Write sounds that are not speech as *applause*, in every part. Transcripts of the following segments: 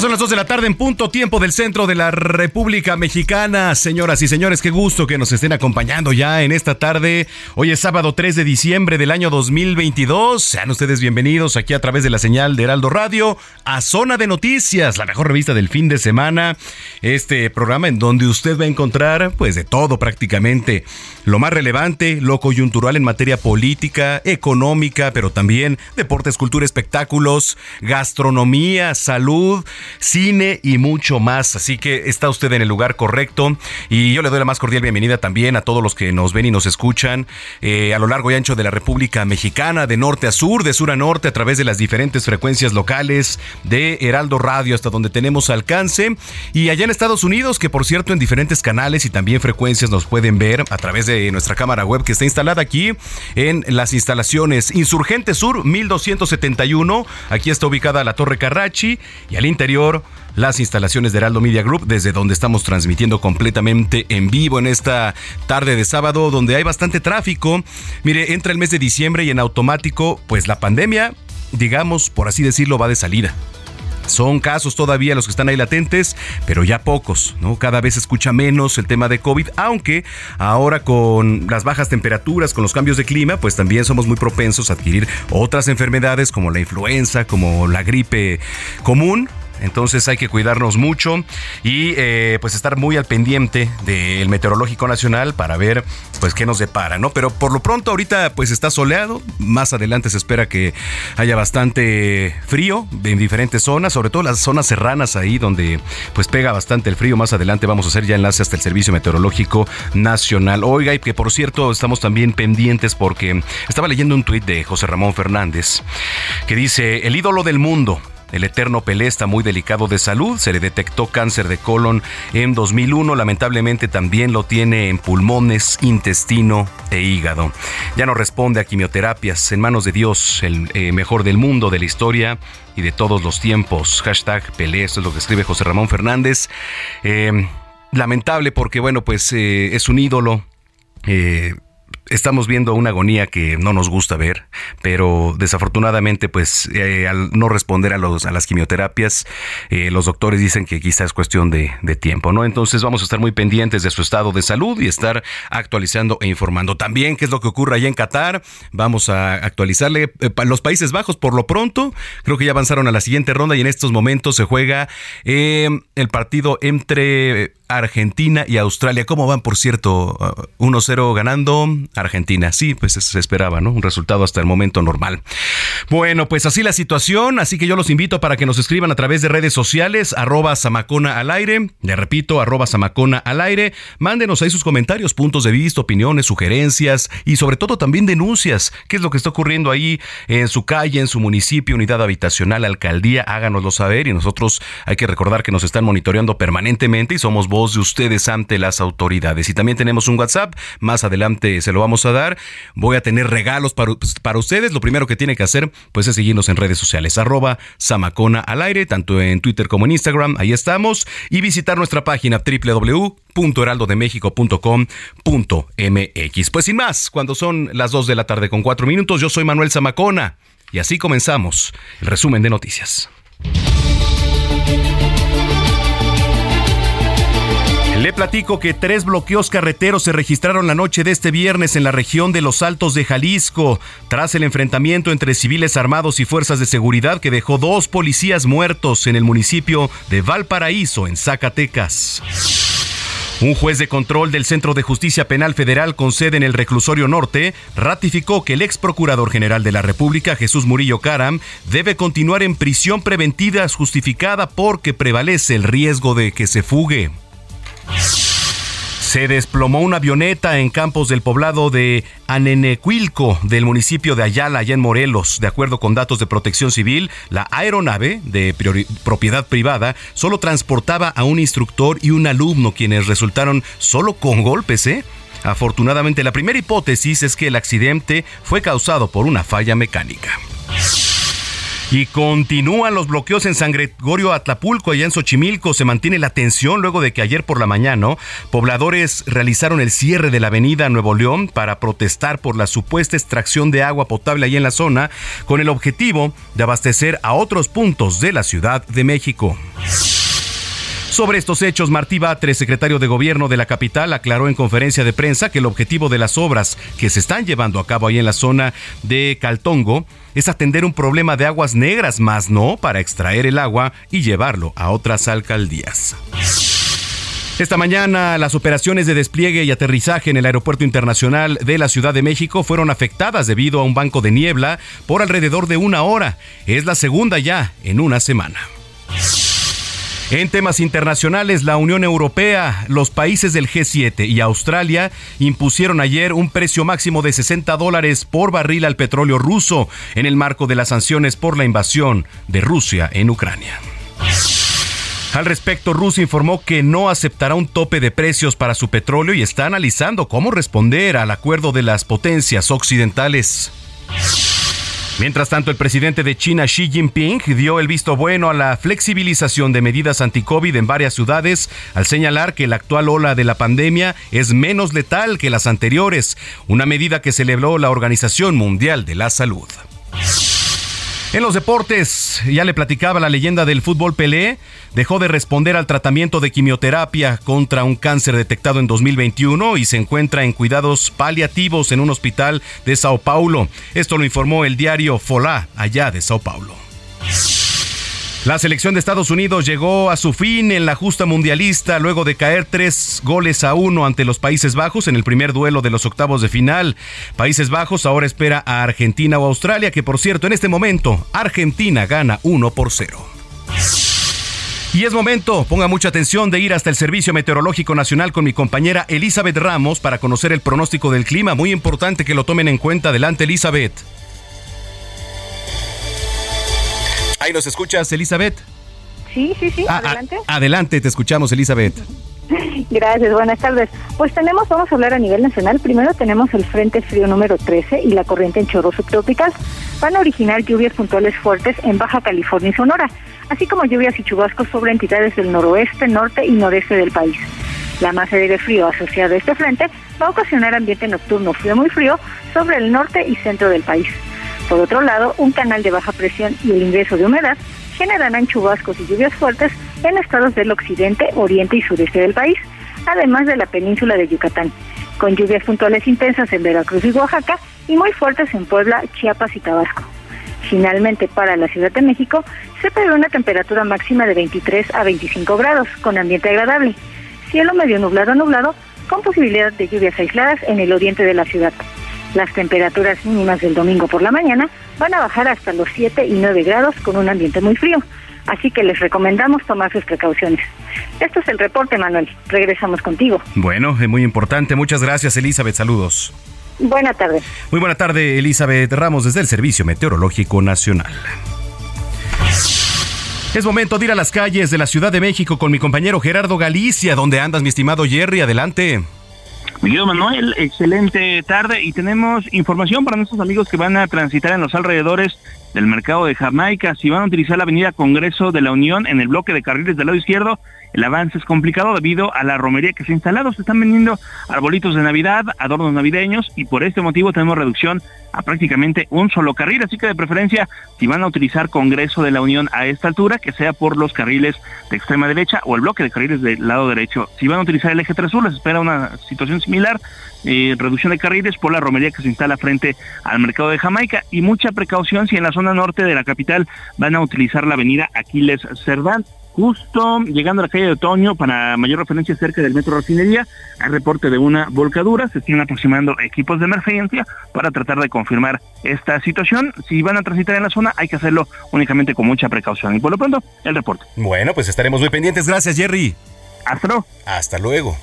Son las 2 de la tarde en punto tiempo del centro de la República Mexicana. Señoras y señores, qué gusto que nos estén acompañando ya en esta tarde. Hoy es sábado 3 de diciembre del año 2022. Sean ustedes bienvenidos aquí a través de la señal de Heraldo Radio a Zona de Noticias, la mejor revista del fin de semana. Este programa en donde usted va a encontrar pues de todo prácticamente. Lo más relevante, lo coyuntural en materia política, económica, pero también deportes, cultura, espectáculos, gastronomía, salud cine y mucho más. Así que está usted en el lugar correcto y yo le doy la más cordial bienvenida también a todos los que nos ven y nos escuchan eh, a lo largo y ancho de la República Mexicana, de norte a sur, de sur a norte, a través de las diferentes frecuencias locales de Heraldo Radio hasta donde tenemos alcance. Y allá en Estados Unidos, que por cierto en diferentes canales y también frecuencias nos pueden ver a través de nuestra cámara web que está instalada aquí en las instalaciones Insurgente Sur 1271. Aquí está ubicada la Torre Carrachi y al interior las instalaciones de Heraldo Media Group, desde donde estamos transmitiendo completamente en vivo en esta tarde de sábado, donde hay bastante tráfico. Mire, entra el mes de diciembre y en automático, pues la pandemia, digamos, por así decirlo, va de salida. Son casos todavía los que están ahí latentes, pero ya pocos, ¿no? Cada vez se escucha menos el tema de COVID, aunque ahora con las bajas temperaturas, con los cambios de clima, pues también somos muy propensos a adquirir otras enfermedades como la influenza, como la gripe común, entonces hay que cuidarnos mucho y eh, pues estar muy al pendiente del meteorológico nacional para ver pues qué nos depara, ¿no? Pero por lo pronto ahorita pues está soleado, más adelante se espera que haya bastante frío en diferentes zonas, sobre todo las zonas serranas ahí donde pues pega bastante el frío. Más adelante vamos a hacer ya enlace hasta el Servicio Meteorológico Nacional. Oiga, y que por cierto estamos también pendientes porque estaba leyendo un tuit de José Ramón Fernández que dice, el ídolo del mundo, el eterno Pelé está muy delicado de salud, se le detectó cáncer de colon en 2001, lamentablemente también lo tiene en pulmones, intestino e hígado. Ya no responde a quimioterapias, en manos de Dios, el eh, mejor del mundo, de la historia y de todos los tiempos. Hashtag Pelé, esto es lo que escribe José Ramón Fernández. Eh, lamentable porque, bueno, pues eh, es un ídolo estamos viendo una agonía que no nos gusta ver, pero desafortunadamente, pues eh, al no responder a, los, a las quimioterapias, eh, los doctores dicen que quizás es cuestión de, tiempo, ¿no? Entonces vamos a estar muy pendientes de su estado de salud y estar actualizando e informando. También qué es lo que ocurre allá en Qatar. Vamos a actualizarle eh, los Países Bajos por lo pronto. Creo que ya avanzaron a la siguiente ronda y en estos momentos se juega el partido entre Argentina y Australia. ¿Cómo van, por cierto? 1-0 ganando Argentina. Sí, pues se esperaba, ¿no? Un resultado hasta el momento normal. Bueno, pues así la situación, así que yo los invito para que nos escriban a través de redes sociales, arroba Samacona al aire, le repito, arroba Samacona al aire, mándenos ahí sus comentarios, puntos de vista, opiniones, sugerencias y sobre todo también denuncias, qué es lo que está ocurriendo ahí en su calle, en su municipio, unidad habitacional, alcaldía, háganoslo saber y nosotros hay que recordar que nos están monitoreando permanentemente y somos de ustedes ante las autoridades. Y también tenemos un WhatsApp, más adelante se lo vamos a dar. Voy a tener regalos para, pues, para ustedes. Lo primero que tiene que hacer pues es seguirnos en redes sociales, arroba Samacona al aire, tanto en Twitter como en Instagram, ahí estamos, y visitar nuestra página www.heraldodemexico.com.mx. Pues sin más, cuando son las 2 de la tarde con 4 minutos, yo soy Manuel Zamacona y así comenzamos el resumen de noticias. Le platico que tres bloqueos carreteros se registraron la noche de este viernes en la región de Los Altos de Jalisco, tras el enfrentamiento entre civiles armados y fuerzas de seguridad que dejó dos policías muertos en el municipio de Valparaíso, en Zacatecas. Un juez de control del Centro de Justicia Penal Federal con sede en el Reclusorio Norte ratificó que el ex procurador general de la República, Jesús Murillo Caram, debe continuar en prisión preventiva justificada porque prevalece el riesgo de que se fugue. Se desplomó una avioneta en campos del poblado de Anenecuilco del municipio de Ayala, allá en Morelos. De acuerdo con datos de protección civil, la aeronave de propiedad privada solo transportaba a un instructor y un alumno, quienes resultaron solo con golpes, ¿eh? Afortunadamente, la primera hipótesis es que el accidente fue causado por una falla mecánica. Y continúan los bloqueos en San Gregorio Atlapulco, allá en Xochimilco. Se mantiene la tensión luego de que ayer por la mañana pobladores realizaron el cierre de la avenida Nuevo León para protestar por la supuesta extracción de agua potable ahí en la zona, con el objetivo de abastecer a otros puntos de la Ciudad de México. Sobre estos hechos, Martí Batres, secretario de Gobierno de la capital, aclaró en conferencia de prensa que el objetivo de las obras que se están llevando a cabo ahí en la zona de Caltongo es atender un problema de aguas negras, más no para extraer el agua y llevarlo a otras alcaldías. Esta mañana las operaciones de despliegue y aterrizaje en el Aeropuerto Internacional de la Ciudad de México fueron afectadas debido a un banco de niebla por alrededor de una hora. Es la segunda ya en una semana. En temas internacionales, la Unión Europea, los países del G7 y Australia impusieron ayer un precio máximo de 60 dólares por barril al petróleo ruso en el marco de las sanciones por la invasión de Rusia en Ucrania. Al respecto, Rusia informó que no aceptará un tope de precios para su petróleo y está analizando cómo responder al acuerdo de las potencias occidentales. Mientras tanto, el presidente de China, Xi Jinping, dio el visto bueno a la flexibilización de medidas anti-COVID en varias ciudades, al señalar que la actual ola de la pandemia es menos letal que las anteriores, una medida que celebró la Organización Mundial de la Salud. En los deportes, ya le platicaba la leyenda del fútbol Pelé, dejó de responder al tratamiento de quimioterapia contra un cáncer detectado en 2021 y se encuentra en cuidados paliativos en un hospital de Sao Paulo. Esto lo informó el diario Folá, allá de Sao Paulo. La selección de Estados Unidos llegó a su fin en la justa mundialista luego de caer tres goles a uno ante los Países Bajos en el primer duelo de los octavos de final. Países Bajos ahora espera a Argentina o Australia, que por cierto en este momento Argentina gana 1 por 0. Y es momento, ponga mucha atención, de ir hasta el Servicio Meteorológico Nacional con mi compañera Elizabeth Ramos para conocer el pronóstico del clima. Muy importante que lo tomen en cuenta. Adelante, Elizabeth. Ahí nos escuchas, Elizabeth. Sí, sí, sí, ah, ah, adelante. adelante, te escuchamos, Elizabeth. *laughs* Gracias, buenas tardes. Pues tenemos, vamos a hablar a nivel nacional. Primero tenemos el Frente Frío número 13 y la corriente en chorro subtropical. Van a originar lluvias puntuales fuertes en Baja California y Sonora, así como lluvias y chubascos sobre entidades del noroeste, norte y noreste del país. La masa de aire frío asociada a este frente va a ocasionar ambiente nocturno frío muy frío sobre el norte y centro del país. Por otro lado, un canal de baja presión y el ingreso de humedad generarán chubascos y lluvias fuertes en estados del occidente, oriente y sureste del país, además de la península de Yucatán, con lluvias puntuales intensas en Veracruz y Oaxaca y muy fuertes en Puebla, Chiapas y Tabasco. Finalmente, para la Ciudad de México, se prevé una temperatura máxima de 23 a 25 grados, con ambiente agradable. Cielo medio nublado a nublado, con posibilidad de lluvias aisladas en el oriente de la ciudad. Las temperaturas mínimas del domingo por la mañana van a bajar hasta los 7 y 9 grados con un ambiente muy frío, así que les recomendamos tomar sus precauciones. Esto es el reporte, Manuel. Regresamos contigo. Bueno, es muy importante. Muchas gracias, Elizabeth. Saludos. Buena tarde. Muy buena tarde, Elizabeth Ramos, desde el Servicio Meteorológico Nacional. Es momento de ir a las calles de la Ciudad de México con mi compañero Gerardo Galicia. ¿Dónde andas, mi estimado Jerry? Adelante. Miguel Manuel, excelente tarde y tenemos información para nuestros amigos que van a transitar en los alrededores del mercado de Jamaica. Si van a utilizar la avenida Congreso de la Unión en el bloque de carriles del lado izquierdo, el avance es complicado debido a la romería que se ha instalado. Se están vendiendo arbolitos de Navidad, adornos navideños y por este motivo tenemos reducción a prácticamente un solo carril. Así que de preferencia, si van a utilizar Congreso de la Unión a esta altura, que sea por los carriles de extrema derecha o el bloque de carriles del lado derecho. Si van a utilizar el eje 3 sur, les espera una situación similar, eh, reducción de carriles por la romería que se instala frente al mercado de Jamaica y mucha precaución si en la zona norte de la capital van a utilizar la avenida Aquiles Cerdán justo llegando a la calle de Otoño, para mayor referencia cerca del metro Refinería, hay reporte de una volcadura, se están aproximando equipos de emergencia para tratar de confirmar esta situación. Si van a transitar en la zona, hay que hacerlo únicamente con mucha precaución. Y por lo pronto, el reporte. Bueno, pues estaremos muy pendientes. Gracias, Jerry. Hasta luego. Hasta luego.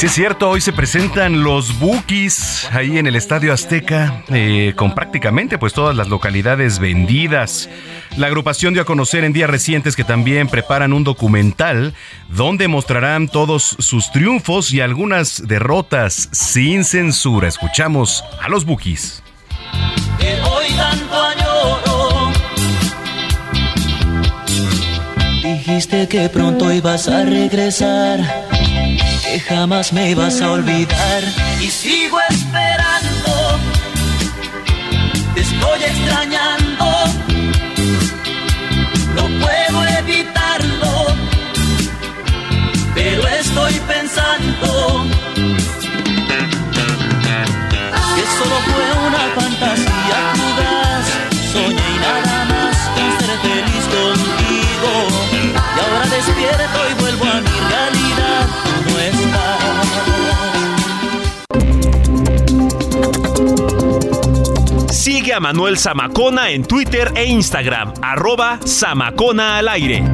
Sí es cierto, hoy se presentan los Bookies ahí en el Estadio Azteca eh, con prácticamente pues todas las localidades vendidas. La agrupación dio a conocer en días recientes que también preparan un documental donde mostrarán todos sus triunfos y algunas derrotas sin censura. Escuchamos a los Bookies. Dijiste que pronto ibas a regresar que jamás me vas a olvidar. Y sigo esperando, te estoy extrañando, no puedo evitarlo, pero estoy pensando que solo fue una fantasía Sigue a Manuel Zamacona en Twitter e Instagram, arroba Zamacona al aire.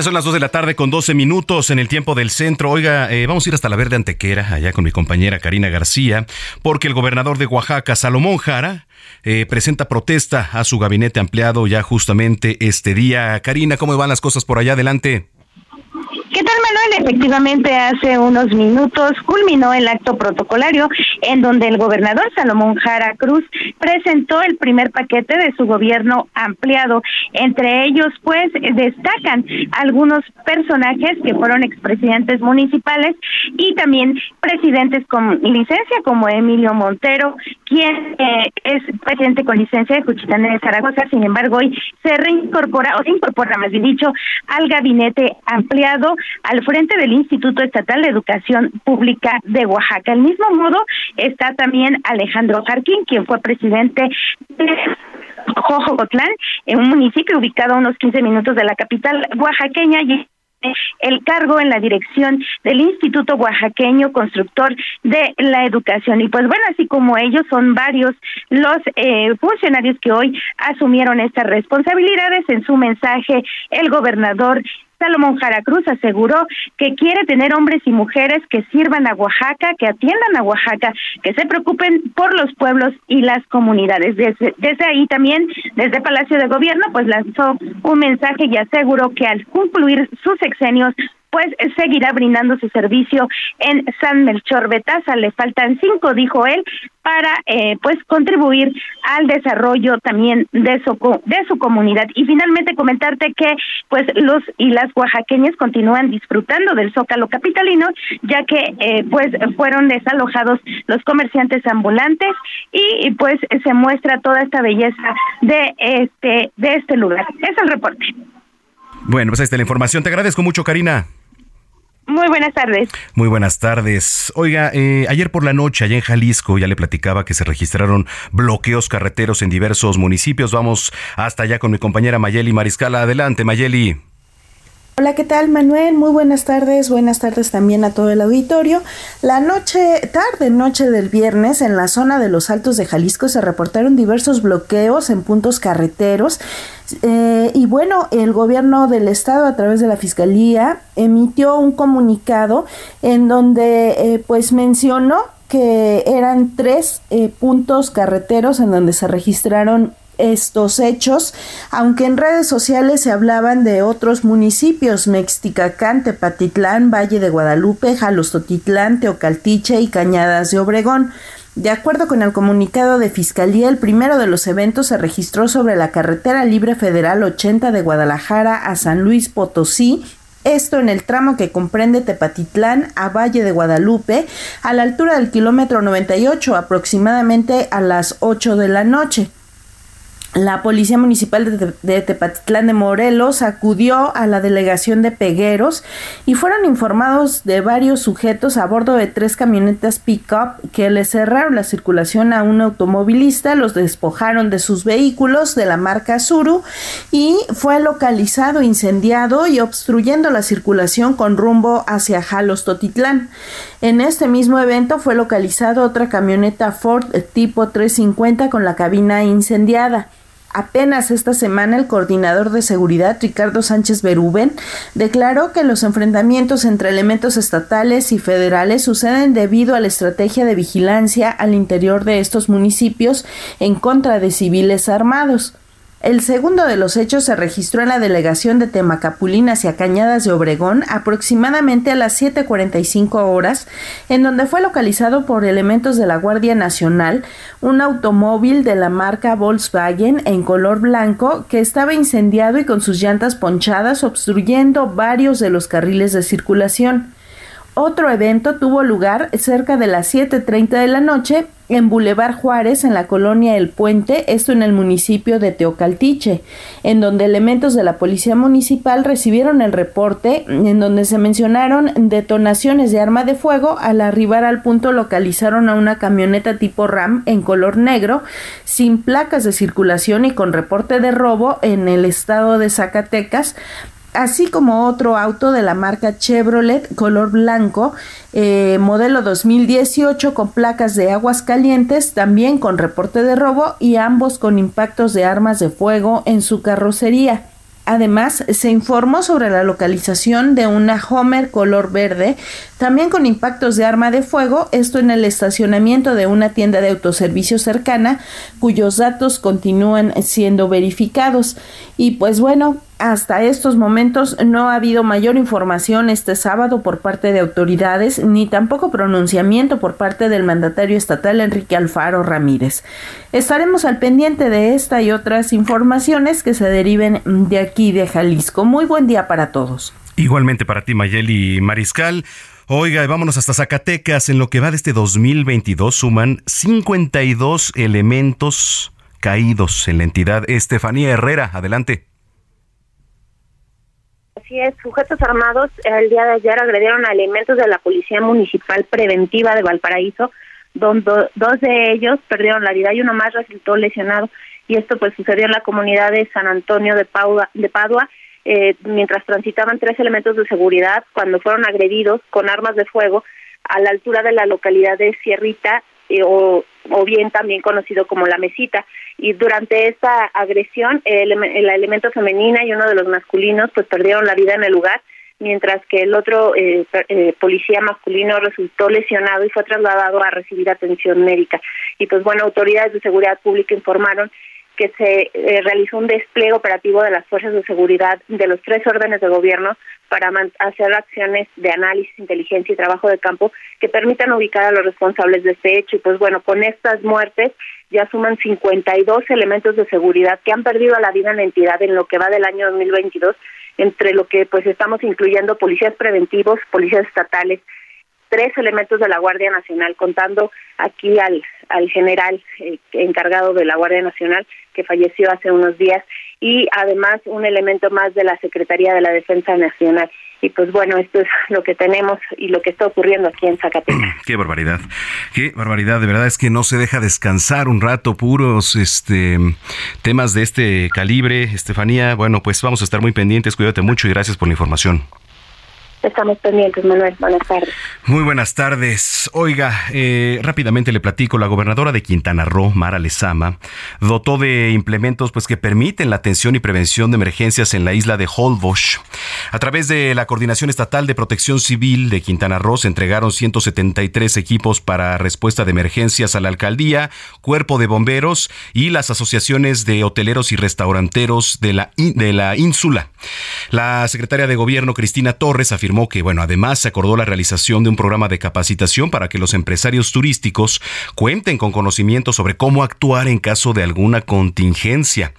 Son las 2 de la tarde con 12 minutos en el tiempo del centro. Oiga, eh, vamos a ir hasta la Verde Antequera, allá con mi compañera Karina García, porque el gobernador de Oaxaca, Salomón Jara, eh, presenta protesta a su gabinete ampliado ya justamente este día. Karina, ¿cómo van las cosas por allá adelante? ¿Qué tal, Manuel? Efectivamente, hace unos minutos culminó el acto protocolario en donde el gobernador Salomón Jara Cruz presentó el primer paquete de su gobierno ampliado. Entre ellos, pues, destacan algunos personajes que fueron expresidentes municipales y también presidentes con licencia, como Emilio Montero, quien eh, es presidente con licencia de Juchitán de Zaragoza. Sin embargo, hoy se reincorpora, o se incorpora, más bien dicho, al gabinete ampliado al frente del Instituto Estatal de Educación Pública de Oaxaca. Al mismo modo está también Alejandro Jarquín, quien fue presidente de Jojocotlán, en un municipio ubicado a unos 15 minutos de la capital oaxaqueña y el cargo en la dirección del Instituto Oaxaqueño Constructor de la Educación. Y pues bueno, así como ellos son varios los eh, funcionarios que hoy asumieron estas responsabilidades, en su mensaje el gobernador Salomón Jara Cruz aseguró que quiere tener hombres y mujeres que sirvan a Oaxaca, que atiendan a Oaxaca, que se preocupen por los pueblos y las comunidades. Desde, desde ahí también, desde Palacio de Gobierno, pues lanzó un mensaje y aseguró que al concluir sus sexenios pues seguirá brindando su servicio en San Melchor Betaza. Le faltan cinco, dijo él, para eh, pues contribuir al desarrollo también de su de su comunidad. Y finalmente comentarte que pues los y las oaxaqueñas continúan disfrutando del zócalo capitalino ya que eh, pues fueron desalojados los comerciantes ambulantes y pues se muestra toda esta belleza de este de este lugar. Es el reporte. Bueno pues ahí está la información. Te agradezco mucho Karina muy buenas tardes. Muy buenas tardes. Oiga, eh, ayer por la noche, allá en Jalisco, ya le platicaba que se registraron bloqueos carreteros en diversos municipios. Vamos hasta allá con mi compañera Mayeli Mariscala. Adelante, Mayeli. Hola, ¿qué tal Manuel? Muy buenas tardes, buenas tardes también a todo el auditorio. La noche, tarde noche del viernes, en la zona de los Altos de Jalisco se reportaron diversos bloqueos en puntos carreteros Eh, y bueno, el gobierno del estado a través de la fiscalía emitió un comunicado en donde eh, pues mencionó que eran tres eh, puntos carreteros en donde se registraron estos hechos, aunque en redes sociales se hablaban de otros municipios, Mexticacán, Tepatitlán, Valle de Guadalupe, Jalostotitlán, Teocaltiche y Cañadas de Obregón. De acuerdo con el comunicado de Fiscalía, el primero de los eventos se registró sobre la carretera libre federal 80 de Guadalajara a San Luis Potosí, esto en el tramo que comprende Tepatitlán a Valle de Guadalupe, a la altura del kilómetro 98, aproximadamente a las 8 de la noche. La Policía Municipal de, Tepatitlán de Morelos acudió a la delegación de Pegueros y fueron informados de varios sujetos a bordo de tres camionetas pick-up que le cerraron la circulación a un automovilista, los despojaron de sus vehículos de la marca Suru y fue localizado, incendiado y obstruyendo la circulación con rumbo hacia Jalos Totitlán. En este mismo evento fue localizado otra camioneta Ford tipo 350 con la cabina incendiada. Apenas esta semana el coordinador de seguridad, Ricardo Sánchez Berúben, declaró que los enfrentamientos entre elementos estatales y federales suceden debido a la estrategia de vigilancia al interior de estos municipios en contra de civiles armados. El segundo de los hechos se registró en la delegación de Temacapulín hacia Cañadas de Obregón aproximadamente a las 7.45 horas, en donde fue localizado por elementos de la Guardia Nacional un automóvil de la marca Volkswagen en color blanco que estaba incendiado y con sus llantas ponchadas obstruyendo varios de los carriles de circulación. Otro evento tuvo lugar cerca de las 7.30 de la noche en Boulevard Juárez, en la colonia El Puente, esto en el municipio de Teocaltiche, en donde elementos de la Policía Municipal recibieron el reporte en donde se mencionaron detonaciones de arma de fuego. Al arribar al punto localizaron a una camioneta tipo RAM en color negro, sin placas de circulación y con reporte de robo en el estado de Zacatecas, así como otro auto de la marca Chevrolet color blanco, eh, modelo 2018 con placas de aguas calientes, también con reporte de robo y ambos con impactos de armas de fuego en su carrocería. Además, se informó sobre la localización de una Homer color verde, también con impactos de arma de fuego, esto en el estacionamiento de una tienda de autoservicio cercana, cuyos datos continúan siendo verificados. Y pues bueno, hasta estos momentos no ha habido mayor información este sábado por parte de autoridades, ni tampoco pronunciamiento por parte del mandatario estatal Enrique Alfaro Ramírez. Estaremos al pendiente de esta y otras informaciones que se deriven de aquí de Jalisco. Muy buen día para todos. Igualmente para ti, Mayeli Mariscal. Oiga, vámonos hasta Zacatecas. En lo que va de este 2022 suman 52 elementos caídos en la entidad. Estefanía Herrera, adelante. Así es, sujetos armados el día de ayer agredieron a elementos de la Policía Municipal Preventiva de Valparaíso, donde dos de ellos perdieron la vida y uno más resultó lesionado. Y esto pues sucedió en la comunidad de San Antonio de, de Padua, eh, mientras transitaban tres elementos de seguridad cuando fueron agredidos con armas de fuego a la altura de la localidad de Sierrita eh, o, o bien también conocido como la mesita. Y durante esta agresión el, la elemento femenina y uno de los masculinos pues perdieron la vida en el lugar mientras que el otro eh, eh, policía masculino resultó lesionado y fue trasladado a recibir atención médica. Y pues bueno autoridades de seguridad pública informaron que se eh, realizó un despliegue operativo de las fuerzas de seguridad de los tres órdenes de gobierno para hacer acciones de análisis, inteligencia y trabajo de campo que permitan ubicar a los responsables de este hecho. Y pues bueno, con estas muertes ya suman 52 elementos de seguridad que han perdido la vida en la entidad en lo que va del año 2022, entre lo que pues estamos incluyendo policías preventivos, policías estatales, tres elementos de la Guardia Nacional, contando aquí al, al general eh, encargado de la Guardia Nacional que falleció hace unos días y además un elemento más de la Secretaría de la Defensa Nacional. Y pues bueno, esto es lo que tenemos y lo que está ocurriendo aquí en Zacatecas. *clears throat* Qué barbaridad, qué barbaridad, de verdad es que no se deja descansar un rato puros este temas de este calibre, Estefanía. Bueno, pues vamos a estar muy pendientes, cuídate mucho y gracias por la información. Estamos pendientes, Manuel. Buenas tardes. Muy buenas tardes. Oiga, eh, rápidamente le platico, la gobernadora de Quintana Roo, Mara Lezama, dotó de implementos pues, que permiten la atención y prevención de emergencias en la isla de Holbox. A través de la Coordinación Estatal de Protección Civil de Quintana Roo se entregaron 173 equipos para respuesta de emergencias a la alcaldía, cuerpo de bomberos y las asociaciones de hoteleros y restauranteros de la, de la ínsula. La secretaria de Gobierno, Cristina Torres, afirmó que, bueno, además se acordó la realización de un programa de capacitación para que los empresarios turísticos cuenten con conocimiento sobre cómo actuar en caso de alguna contingencia.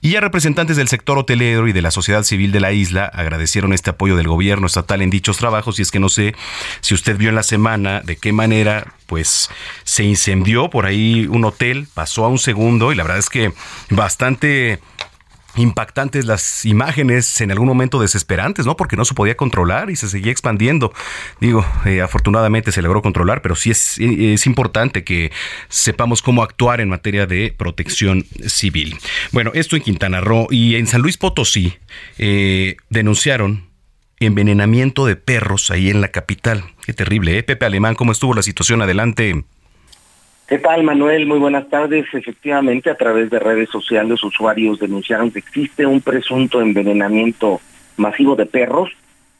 Y a representantes del sector hotelero y de la sociedad civil de la isla agradecieron este apoyo del gobierno estatal en dichos trabajos y es que no sé si usted vio en la semana de qué manera pues se incendió por ahí un hotel, pasó a un segundo y la verdad es que bastante impactantes las imágenes, en algún momento desesperantes, ¿no? Porque no se podía controlar y se seguía expandiendo. Digo, eh, afortunadamente se logró controlar, pero sí es, es importante que sepamos cómo actuar en materia de protección civil. Bueno, esto en Quintana Roo y en San Luis Potosí eh, denunciaron envenenamiento de perros ahí en la capital. Qué terrible, ¿eh? Pepe Alemán, ¿cómo estuvo la situación? Adelante. ¿Qué tal, Manuel? Muy buenas tardes. Efectivamente, a través de redes sociales, usuarios denunciaron que existe un presunto envenenamiento masivo de perros,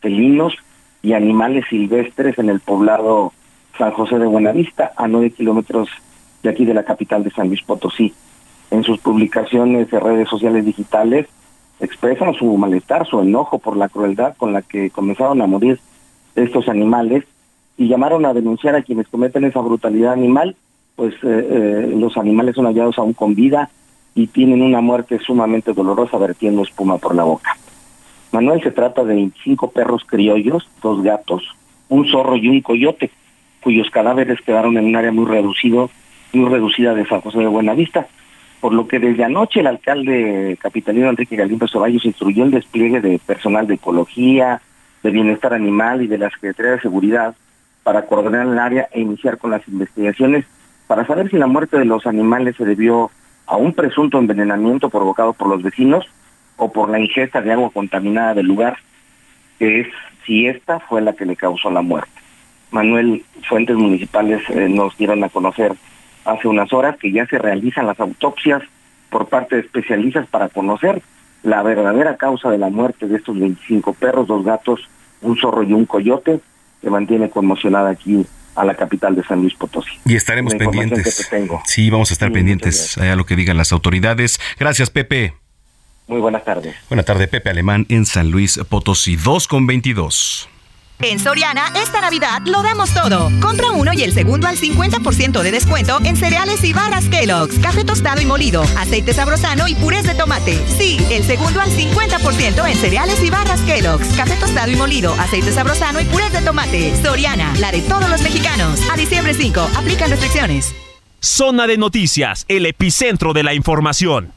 felinos y animales silvestres en el poblado San José de Buenavista, a nueve kilómetros de aquí de la capital de San Luis Potosí. En sus publicaciones de redes sociales digitales expresan su malestar, su enojo por la crueldad con la que comenzaron a morir estos animales y llamaron a denunciar a quienes cometen esa brutalidad animal pues eh, eh, los animales son hallados aún con vida y tienen una muerte sumamente dolorosa vertiendo espuma por la boca. Manuel se trata de 25 perros criollos, dos gatos, un zorro y un coyote, cuyos cadáveres quedaron en un área muy reducido, muy reducida de San José de Buenavista, por lo que desde anoche el alcalde capitalino Enrique Galindo Ceballos instruyó el despliegue de personal de ecología, de bienestar animal y de la Secretaría de Seguridad para coordinar el área e iniciar con las investigaciones para saber si la muerte de los animales se debió a un presunto envenenamiento provocado por los vecinos o por la ingesta de agua contaminada del lugar, que es si esta fue la que le causó la muerte. Manuel, fuentes municipales eh, nos dieron a conocer hace unas horas que ya se realizan las autopsias por parte de especialistas para conocer la verdadera causa de la muerte de estos 25 perros, dos gatos, un zorro y un coyote, que mantiene conmocionada aquí a la capital de San Luis Potosí. Y estaremos pendientes. Sí, vamos a estar pendientes a lo que digan las autoridades. Gracias, Pepe. Muy buenas tardes. Buenas tardes, Pepe Alemán en San Luis Potosí, 2 con 22. En Soriana, esta Navidad lo damos todo. Compra uno y el segundo al 50% de descuento en cereales y barras Kellogg's, café tostado y molido, aceite sabrosano y purés de tomate. Sí, el segundo al 50% en cereales y barras Kellogg's, café tostado y molido, aceite sabrosano y purés de tomate. Soriana, la de todos los mexicanos. A diciembre 5, aplican restricciones. Zona de noticias, el epicentro de la información.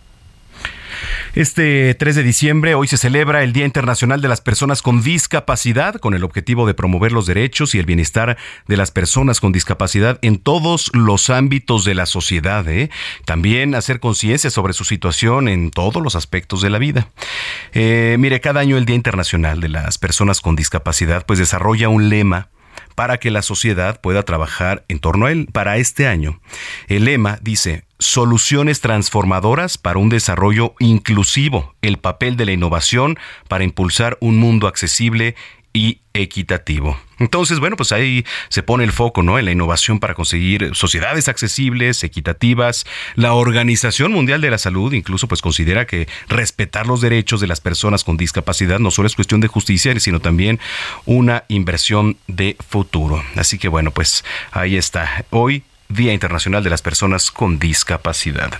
Este 3 de diciembre, hoy se celebra el Día Internacional de las Personas con Discapacidad, con el objetivo de promover los derechos y el bienestar de las personas con discapacidad en todos los ámbitos de la sociedad. ¿eh? También hacer conciencia sobre su situación en todos los aspectos de la vida. Eh, mire, cada año el Día Internacional de las Personas con Discapacidad, pues desarrolla un lema para que la sociedad pueda trabajar en torno a él. Para este año, el lema dice, soluciones transformadoras para un desarrollo inclusivo, el papel de la innovación para impulsar un mundo accesible y equitativo. Entonces, bueno, pues ahí se pone el foco, ¿no? En la innovación para conseguir sociedades accesibles, equitativas. La Organización Mundial de la Salud incluso pues considera que respetar los derechos de las personas con discapacidad no solo es cuestión de justicia, sino también una inversión de futuro. Así que bueno, pues ahí está. Hoy Día Internacional de las Personas con Discapacidad.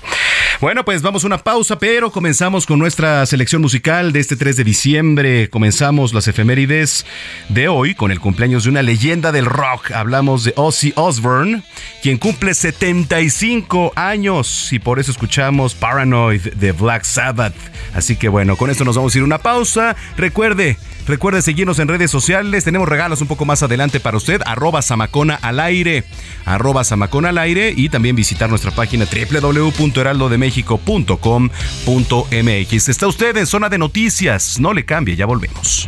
Bueno, pues vamos a una pausa, pero comenzamos con nuestra selección musical de este 3 de diciembre. Comenzamos las efemérides de hoy con el cumpleaños de una leyenda del rock. Hablamos de Ozzy Osbourne, quien cumple 75 años y por eso escuchamos Paranoid de Black Sabbath. Así que bueno, con esto nos vamos a ir a una pausa. Recuerde, recuerde seguirnos en redes sociales. Tenemos regalos un poco más adelante para usted. Arroba Samacona al aire. Arroba Samacona al aire y también visitar nuestra página www.heraldodemexico.com.mx. Está usted en zona de noticias, no le cambie, ya volvemos.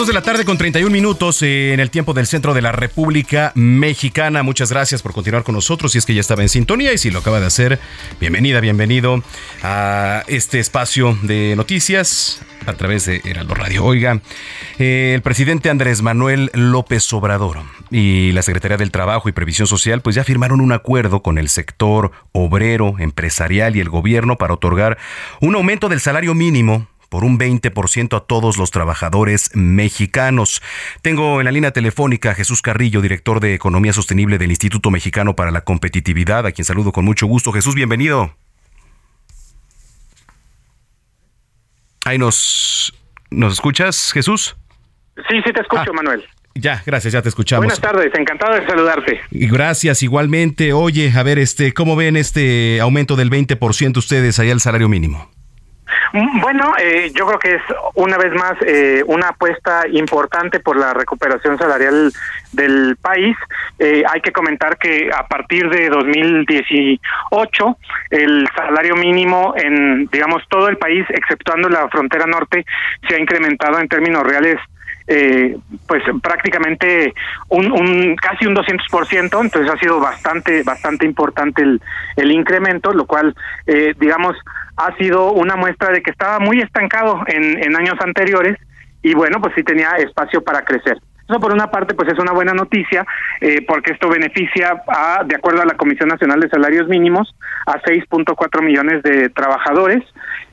2 de la tarde con 31 minutos en el tiempo del centro de la República Mexicana. Muchas gracias por continuar con nosotros. Si es que ya estaba en sintonía y si lo acaba de hacer, bienvenida, bienvenido a este espacio de noticias a través de Heraldo Radio. Oiga, eh, el presidente Andrés Manuel López Obrador y la Secretaría del Trabajo y Previsión Social pues ya firmaron un acuerdo con el sector obrero, empresarial y el gobierno para otorgar un aumento del salario mínimo por un 20% a todos los trabajadores mexicanos. Tengo en la línea telefónica a Jesús Carrillo, director de Economía Sostenible del Instituto Mexicano para la Competitividad, a quien saludo con mucho gusto. Jesús, bienvenido. Ahí nos, ¿nos escuchas, Jesús? Sí, sí te escucho, Ah. Manuel. Ya, gracias, ya te escuchamos. Buenas tardes, encantado de saludarte. Y gracias, igualmente. Oye, a ver, este, ¿cómo ven este aumento del 20% ustedes allá al salario mínimo? Mm, Bueno, eh, yo creo que es una vez más eh, una apuesta importante por la recuperación salarial del país. Eh, hay que comentar que a partir de 2018 el salario mínimo en, digamos, todo el país, exceptuando la frontera norte, se ha incrementado en términos reales eh, pues prácticamente un, un casi un 200%, entonces ha sido bastante bastante importante el, el incremento, lo cual eh, digamos ha sido una muestra de que estaba muy estancado en, años anteriores y bueno, pues sí tenía espacio para crecer. Eso por una parte pues es una buena noticia eh, porque esto beneficia a, de acuerdo a la Comisión Nacional de Salarios Mínimos, a 6.4 millones de trabajadores,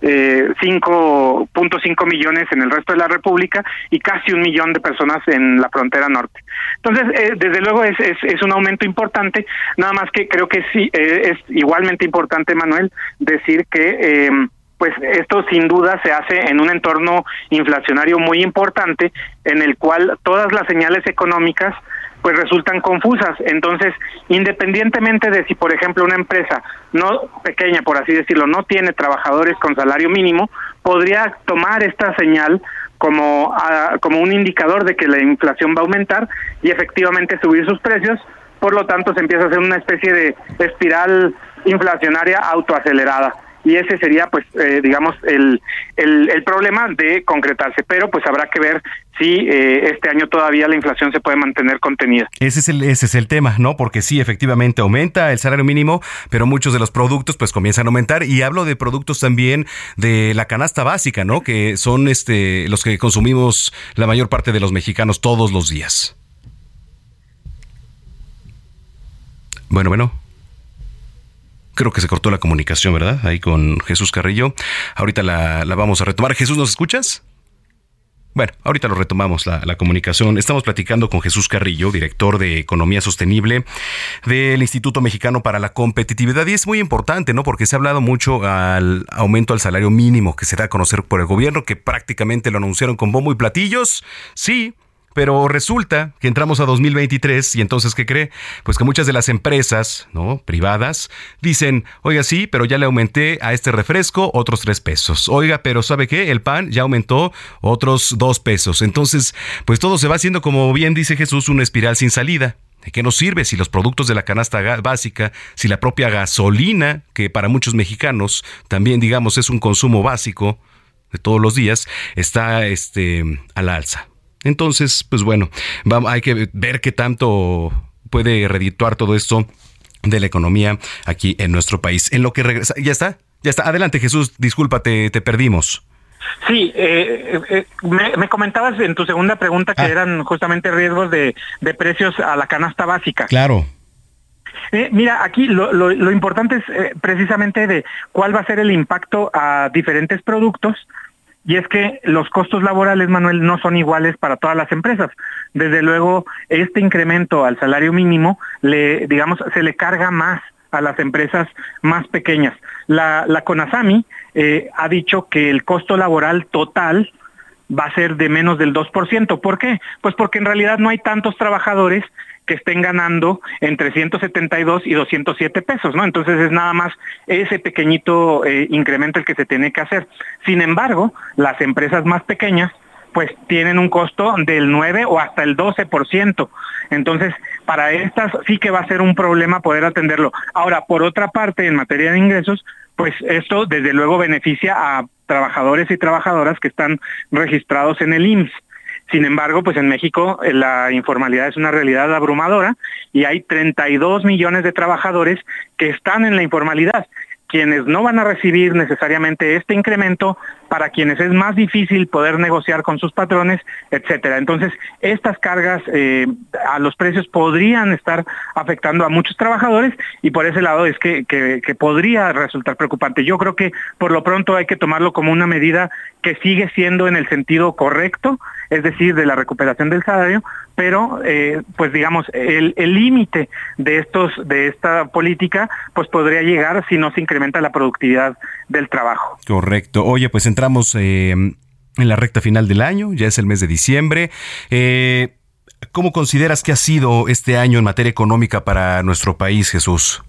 5.5 millones en el resto de la República y casi un millón de personas en la frontera norte. Entonces, eh, desde luego es, un aumento importante, nada más que creo que sí eh, es igualmente importante, Manuel, decir que... Eh, pues esto sin duda se hace en un entorno inflacionario muy importante en el cual todas las señales económicas pues resultan confusas. Entonces, independientemente de si, por ejemplo, una empresa no pequeña, por así decirlo, no tiene trabajadores con salario mínimo, podría tomar esta señal como, como un indicador de que la inflación va a aumentar y efectivamente subir sus precios. Por lo tanto, se empieza a hacer una especie de espiral inflacionaria autoacelerada y ese sería pues eh, digamos el, el, el problema de concretarse pero pues habrá que ver si eh, este año todavía la inflación se puede mantener contenida Ese es el ese es el tema, ¿no? Porque sí, efectivamente aumenta el salario mínimo, pero muchos de los productos pues comienzan a aumentar y hablo de productos también de la canasta básica, ¿no? Que son este los que consumimos la mayor parte de los mexicanos todos los días. Bueno, bueno. Creo que se cortó la comunicación, ¿verdad? Ahí con Jesús Carrillo. Ahorita la, la vamos a retomar. Jesús, ¿nos escuchas? Bueno, ahorita lo retomamos la, la, comunicación. Estamos platicando con Jesús Carrillo, director de Economía Sostenible del Instituto Mexicano para la Competitividad. Y es muy importante, ¿no? Porque se ha hablado mucho al aumento al salario mínimo que se da a conocer por el gobierno, que prácticamente lo anunciaron con bombo y platillos. Sí, pero resulta que entramos a 2023 y entonces, ¿qué cree? Pues que muchas de las empresas, ¿no? Privadas, dicen, oiga, sí, pero ya le aumenté a este refresco otros tres pesos. Oiga, pero ¿sabe qué? El pan ya aumentó otros dos pesos. Entonces, pues todo se va haciendo, como bien dice Jesús, una espiral sin salida. ¿De qué nos sirve si los productos de la canasta básica, si la propia gasolina, que para muchos mexicanos también, digamos, es un consumo básico de todos los días, está este, a la alza? Entonces, pues bueno, vamos, hay que ver qué tanto puede redituar todo esto de la economía aquí en nuestro país. En lo que regresa, ya está, ya está. Adelante, Jesús, discúlpate, te perdimos. Sí, eh, eh, me, me, comentabas en tu segunda pregunta que ah. eran justamente riesgos de, de, precios a la canasta básica. Claro. Eh, mira, aquí lo, lo, importante es eh, precisamente de cuál va a ser el impacto a diferentes productos. Y es que los costos laborales, Manuel, no son iguales para todas las empresas. Desde luego, este incremento al salario mínimo, le, digamos, se le carga más a las empresas más pequeñas. La, la CONASAMI eh, ha dicho que el costo laboral total va a ser de menos del 2%. ¿Por qué? Pues porque en realidad no hay tantos trabajadores que estén ganando entre 172 y 207 pesos, ¿no? Entonces es nada más ese pequeñito eh, incremento el que se tiene que hacer. Sin embargo, las empresas más pequeñas pues tienen un costo del 9 o hasta el 12%. Entonces, para estas sí que va a ser un problema poder atenderlo. Ahora, por otra parte, en materia de ingresos, pues esto desde luego beneficia a trabajadores y trabajadoras que están registrados en el IMSS. Sin embargo, pues en México eh, la informalidad es una realidad abrumadora y hay 32 millones de trabajadores que están en la informalidad quienes no van a recibir necesariamente este incremento, para quienes es más difícil poder negociar con sus patrones, etcétera. Entonces, estas cargas eh, a los precios podrían estar afectando a muchos trabajadores y por ese lado es que, que, podría resultar preocupante. Yo creo que por lo pronto hay que tomarlo como una medida que sigue siendo en el sentido correcto, es decir, de la recuperación del salario, pero eh, pues digamos el límite de estos de esta política pues podría llegar si no se incrementa la productividad del trabajo. Correcto. Oye, pues entramos eh, en la recta final del año, ya es el mes de diciembre. Eh, ¿Cómo consideras que ha sido este año en materia económica para nuestro país, Jesús?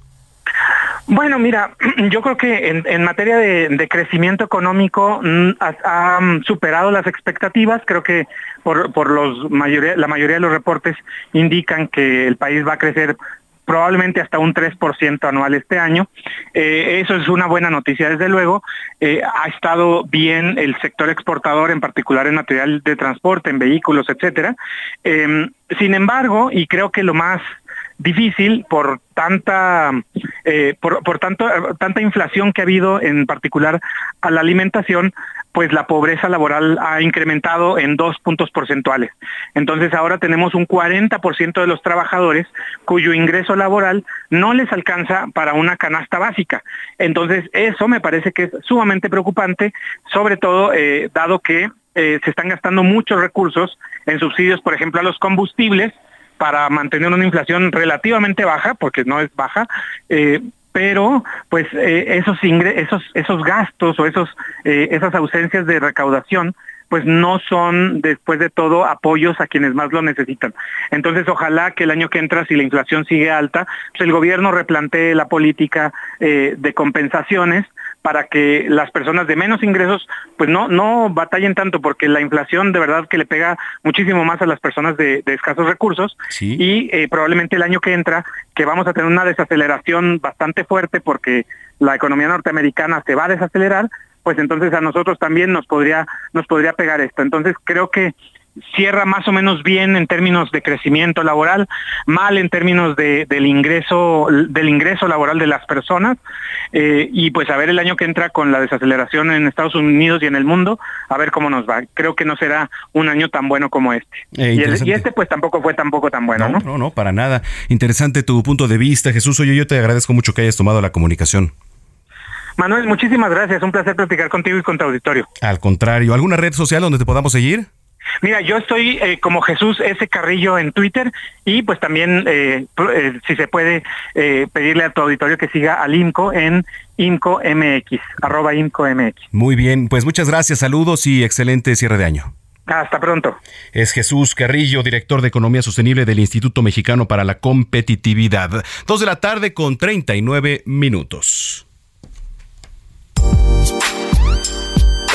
Bueno, mira, *clears throat* yo creo que en, materia de, crecimiento económico mm, ha, superado las expectativas. Creo que por, los mayoría, la mayoría de los reportes indican que el país va a crecer probablemente hasta un 3% anual este año. Eh, eso es una buena noticia, desde luego. Eh, ha estado bien el sector exportador, en particular en material de transporte, en vehículos, etcétera. Em, sin embargo, y creo que lo más difícil por tanta eh, por, por tanto tanta inflación que ha habido en particular a la alimentación pues la pobreza laboral ha incrementado en dos puntos porcentuales. Entonces ahora tenemos un 40% de los trabajadores cuyo ingreso laboral no les alcanza para una canasta básica. Entonces eso me parece que es sumamente preocupante, sobre todo eh, dado que eh, se están gastando muchos recursos en subsidios, por ejemplo, a los combustibles, para mantener una inflación relativamente baja, porque no es baja, eh, pero pues eh, esos, esos, esos gastos o esos, eh, esas ausencias de recaudación pues no son después de todo apoyos a quienes más lo necesitan. Entonces, ojalá que el año que entra, si la inflación sigue alta, pues el gobierno replantee la política de compensaciones para que las personas de menos ingresos pues no no batallen tanto porque la inflación de verdad que le pega muchísimo más a las personas de, escasos recursos. Y eh, probablemente el año que entra que vamos a tener una desaceleración bastante fuerte porque la economía norteamericana se va a desacelerar pues entonces a nosotros también nos podría nos podría pegar esto. Entonces creo que cierra más o menos bien en términos de crecimiento laboral, mal en términos de, del ingreso del ingreso laboral de las personas eh, y pues a ver el año que entra con la desaceleración en Estados Unidos y en el mundo a ver cómo nos va. Creo que no será un año tan bueno como este. Eh, y, este pues tampoco fue tampoco tan bueno, ¿no? No, no, para nada. Interesante tu punto de vista, Jesús. Oye, yo te agradezco mucho que hayas tomado la comunicación. Manuel, muchísimas gracias. Un placer platicar contigo y con tu auditorio. Al contrario, ¿alguna red social donde te podamos seguir? Mira, yo estoy eh, como Jesús S. Carrillo en Twitter y pues también, eh, eh, si se puede, pedirle a tu auditorio que siga al IMCO en IMCOMX, arroba IMCOMX. Muy bien, pues muchas gracias, saludos y excelente cierre de año. Hasta pronto. Es Jesús Carrillo, director de Economía Sostenible del Instituto Mexicano para la Competitividad. Dos de la tarde con 39 minutos.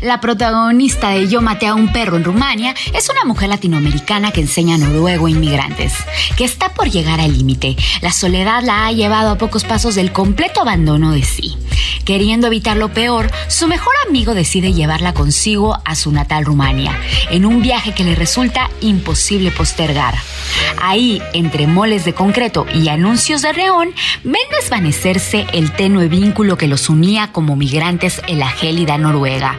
La protagonista de Yo maté a un perro en Rumania es una mujer latinoamericana que enseña noruego a inmigrantes, que está por llegar al límite. La soledad la ha llevado a pocos pasos del completo abandono de sí. Queriendo evitar lo peor, su mejor amigo decide llevarla consigo a su natal Rumania, en un viaje que le resulta imposible postergar. Ahí, entre moles de concreto y anuncios de reón, ven desvanecerse el tenue vínculo que los unía como migrantes en la gélida Noruega.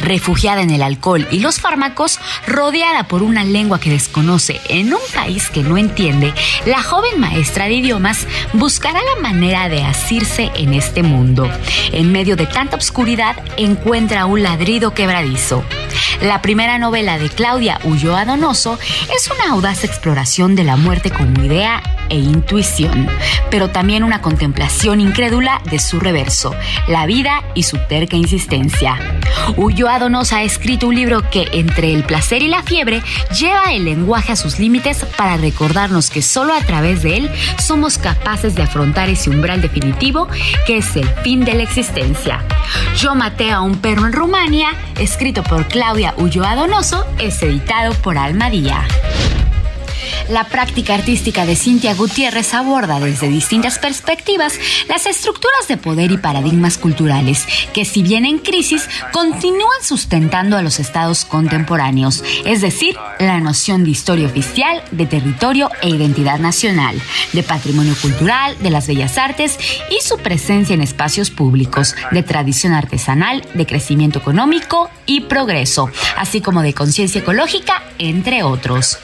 Refugiada en el alcohol y los fármacos, rodeada por una lengua que desconoce en un país que no entiende, la joven maestra de idiomas buscará la manera de asirse en este mundo. En medio de tanta obscuridad, encuentra un ladrido quebradizo. La primera novela de Claudia Ulloa Donoso es una audaz exploración de la muerte como idea e intuición, pero también una contemplación incrédula de su reverso, la vida y su terca insistencia. Ulloa Donoso ha escrito un libro que, entre el placer y la fiebre, lleva el lenguaje a sus límites para recordarnos que solo a través de él somos capaces de afrontar ese umbral definitivo que es el fin de la Yo maté a un perro en Rumania, escrito por Claudia Ulloa Donoso, es editado por Almadía. La práctica artística de Cintia Gutiérrez aborda desde distintas perspectivas las estructuras de poder y paradigmas culturales que si bien en crisis continúan sustentando a los estados contemporáneos, es decir, la noción de historia oficial, de territorio e identidad nacional, de patrimonio cultural, de las bellas artes y su presencia en espacios públicos, de tradición artesanal, de crecimiento económico y progreso, así como de conciencia ecológica, entre otros.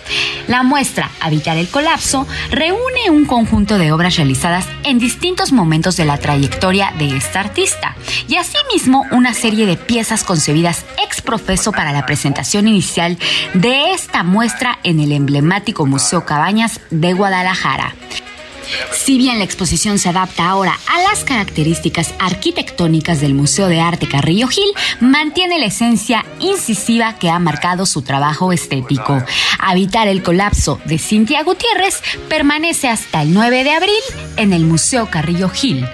La muestra Habitar el Colapso reúne un conjunto de obras realizadas en distintos momentos de la trayectoria de esta artista y asimismo una serie de piezas concebidas ex profeso para la presentación inicial de esta muestra en el emblemático Museo Cabañas de Guadalajara. Si bien la exposición se adapta ahora a las características arquitectónicas del Museo de Arte Carrillo Gil, mantiene la esencia incisiva que ha marcado su trabajo estético. Habitar el colapso de Cintia Gutiérrez permanece hasta el 9 de abril en el Museo Carrillo Gil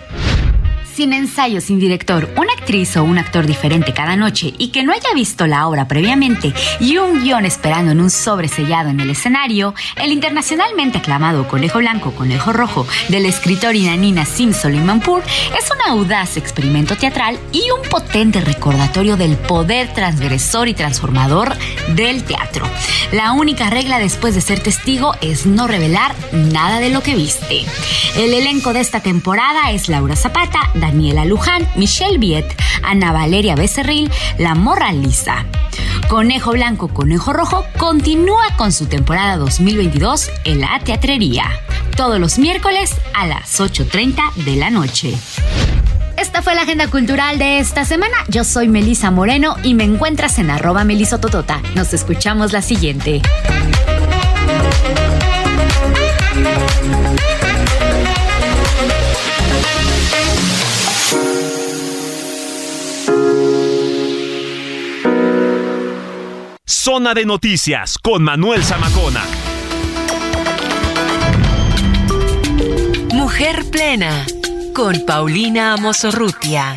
sin ensayo, sin director, una actriz o un actor diferente cada noche y que no haya visto la obra previamente y un guion esperando en un sobre sellado en el escenario, el internacionalmente aclamado Conejo Blanco, Conejo Rojo del escritor Inanina Sim Manpur es un audaz experimento teatral y un potente recordatorio del poder transgresor y transformador del teatro. La única regla después de ser testigo es no revelar nada de lo que viste. El elenco de esta temporada es Laura Zapata, Daniela Luján, Michelle Viet, Ana Valeria Becerril, La Morra Lisa. Conejo Blanco, Conejo Rojo continúa con su temporada 2022 en la teatrería, todos los miércoles a las 8.30 de la noche. Esta fue la agenda cultural de esta semana. Yo soy Melisa Moreno y me encuentras en arroba melisototota. Nos escuchamos la siguiente. Zona de Noticias con Manuel Zamacona. Mujer Plena con Paulina Amosorrutia.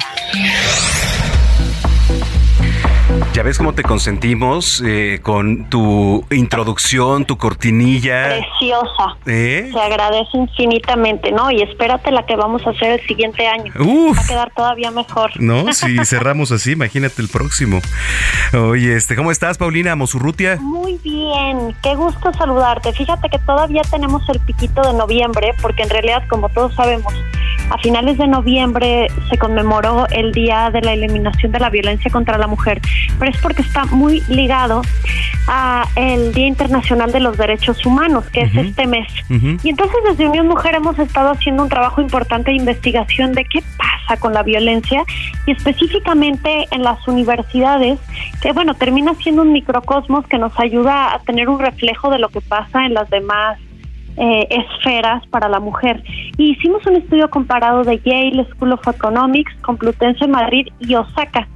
Ya ves cómo te consentimos eh, con tu introducción, tu cortinilla. Preciosa. ¿Eh? Se agradece infinitamente, ¿no? Y espérate la que vamos a hacer el siguiente año. Va a quedar todavía mejor. No, si *laughs* cerramos así, imagínate el próximo. Oye, este, ¿cómo estás, Paulina Mosurrutia? Muy bien, qué gusto saludarte. Fíjate que todavía tenemos el piquito de noviembre, porque en realidad, como todos sabemos, a finales de noviembre se conmemoró el Día de la Eliminación de la Violencia contra la Mujer pero es porque está muy ligado a el Día Internacional de los Derechos Humanos, que es este mes. Y entonces desde Unión Mujer hemos estado haciendo un trabajo importante de investigación de qué pasa con la violencia y específicamente en las universidades, que bueno, termina siendo un microcosmos que nos ayuda a tener un reflejo de lo que pasa en las demás eh, esferas para la mujer. Y hicimos un estudio comparado de Yale School of Economics, Complutense Madrid y Osaka.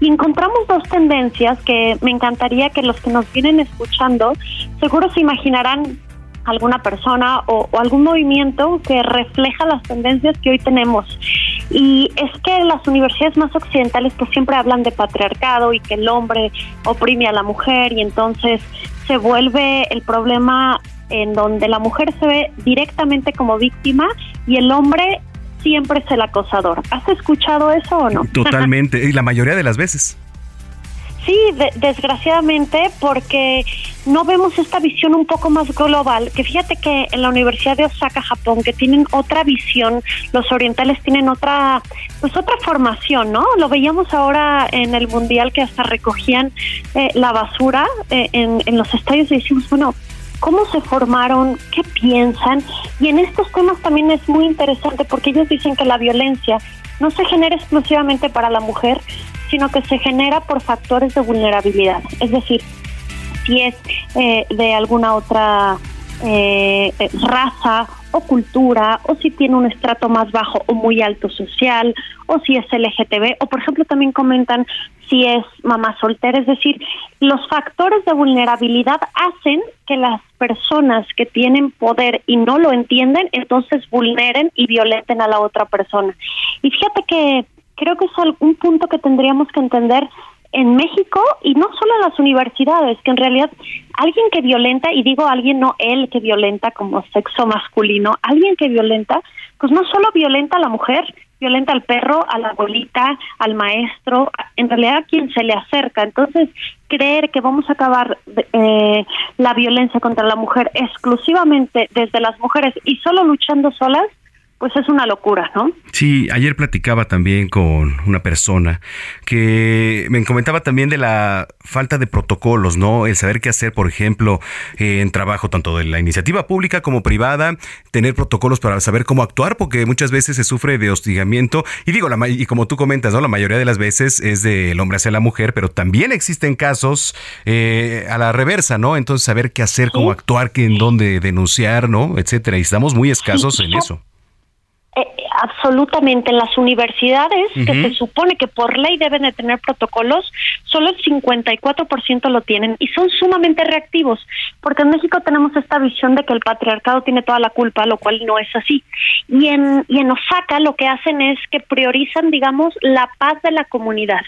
Y encontramos dos tendencias que me encantaría que los que nos vienen escuchando seguro se imaginarán alguna persona o, algún movimiento que refleja las tendencias que hoy tenemos. Y es que las universidades más occidentales pues siempre hablan de patriarcado y que el hombre oprime a la mujer y entonces se vuelve el problema en donde la mujer se ve directamente como víctima y el hombre siempre es el acosador. ¿Has escuchado eso o no? Totalmente, y la mayoría de las veces. *laughs* Sí, desgraciadamente, porque no vemos esta visión un poco más global, que fíjate que en la Universidad de Osaka, Japón, que tienen otra visión, los orientales tienen otra, pues otra formación, ¿no? Lo veíamos ahora en el Mundial que hasta recogían eh, la basura eh, en, en los estadios y decimos, bueno, cómo se formaron, qué piensan. Y en estos temas también es muy interesante porque ellos dicen que la violencia no se genera exclusivamente para la mujer, sino que se genera por factores de vulnerabilidad. Es decir, si es eh, de alguna otra eh, eh, raza o cultura, o si tiene un estrato más bajo o muy alto social, o si es LGTB, o por ejemplo también comentan si es mamá soltera, es decir, los factores de vulnerabilidad hacen que las personas que tienen poder y no lo entienden, entonces vulneren y violenten a la otra persona. Y fíjate que creo que es un punto que tendríamos que entender en México y no solo en las universidades, que en realidad alguien que violenta, y digo alguien, no él que violenta como sexo masculino, alguien que violenta, pues no solo violenta a la mujer, violenta al perro, a la abuelita, al maestro, en realidad a quien se le acerca. Entonces, creer que vamos a acabar eh, la violencia contra la mujer exclusivamente desde las mujeres y solo luchando solas, pues es una locura, ¿no? Sí, ayer platicaba también con una persona que me comentaba también de la falta de protocolos, ¿no? El saber qué hacer, por ejemplo, en trabajo tanto de la iniciativa pública como privada, tener protocolos para saber cómo actuar, porque muchas veces se sufre de hostigamiento. Y digo, la, y como tú comentas, ¿no? La mayoría de las veces es del hombre hacia la mujer, pero también existen casos eh, a la reversa, ¿no? Entonces, saber qué hacer, cómo actuar, qué, en dónde denunciar, ¿no? Etcétera. Y estamos muy escasos en eso. Absolutamente en las universidades que se supone que por ley deben de tener protocolos, solo el 54% lo tienen y son sumamente reactivos, porque en México tenemos esta visión de que el patriarcado tiene toda la culpa, lo cual no es así. Y en y en Osaka lo que hacen es que priorizan, digamos, la paz de la comunidad.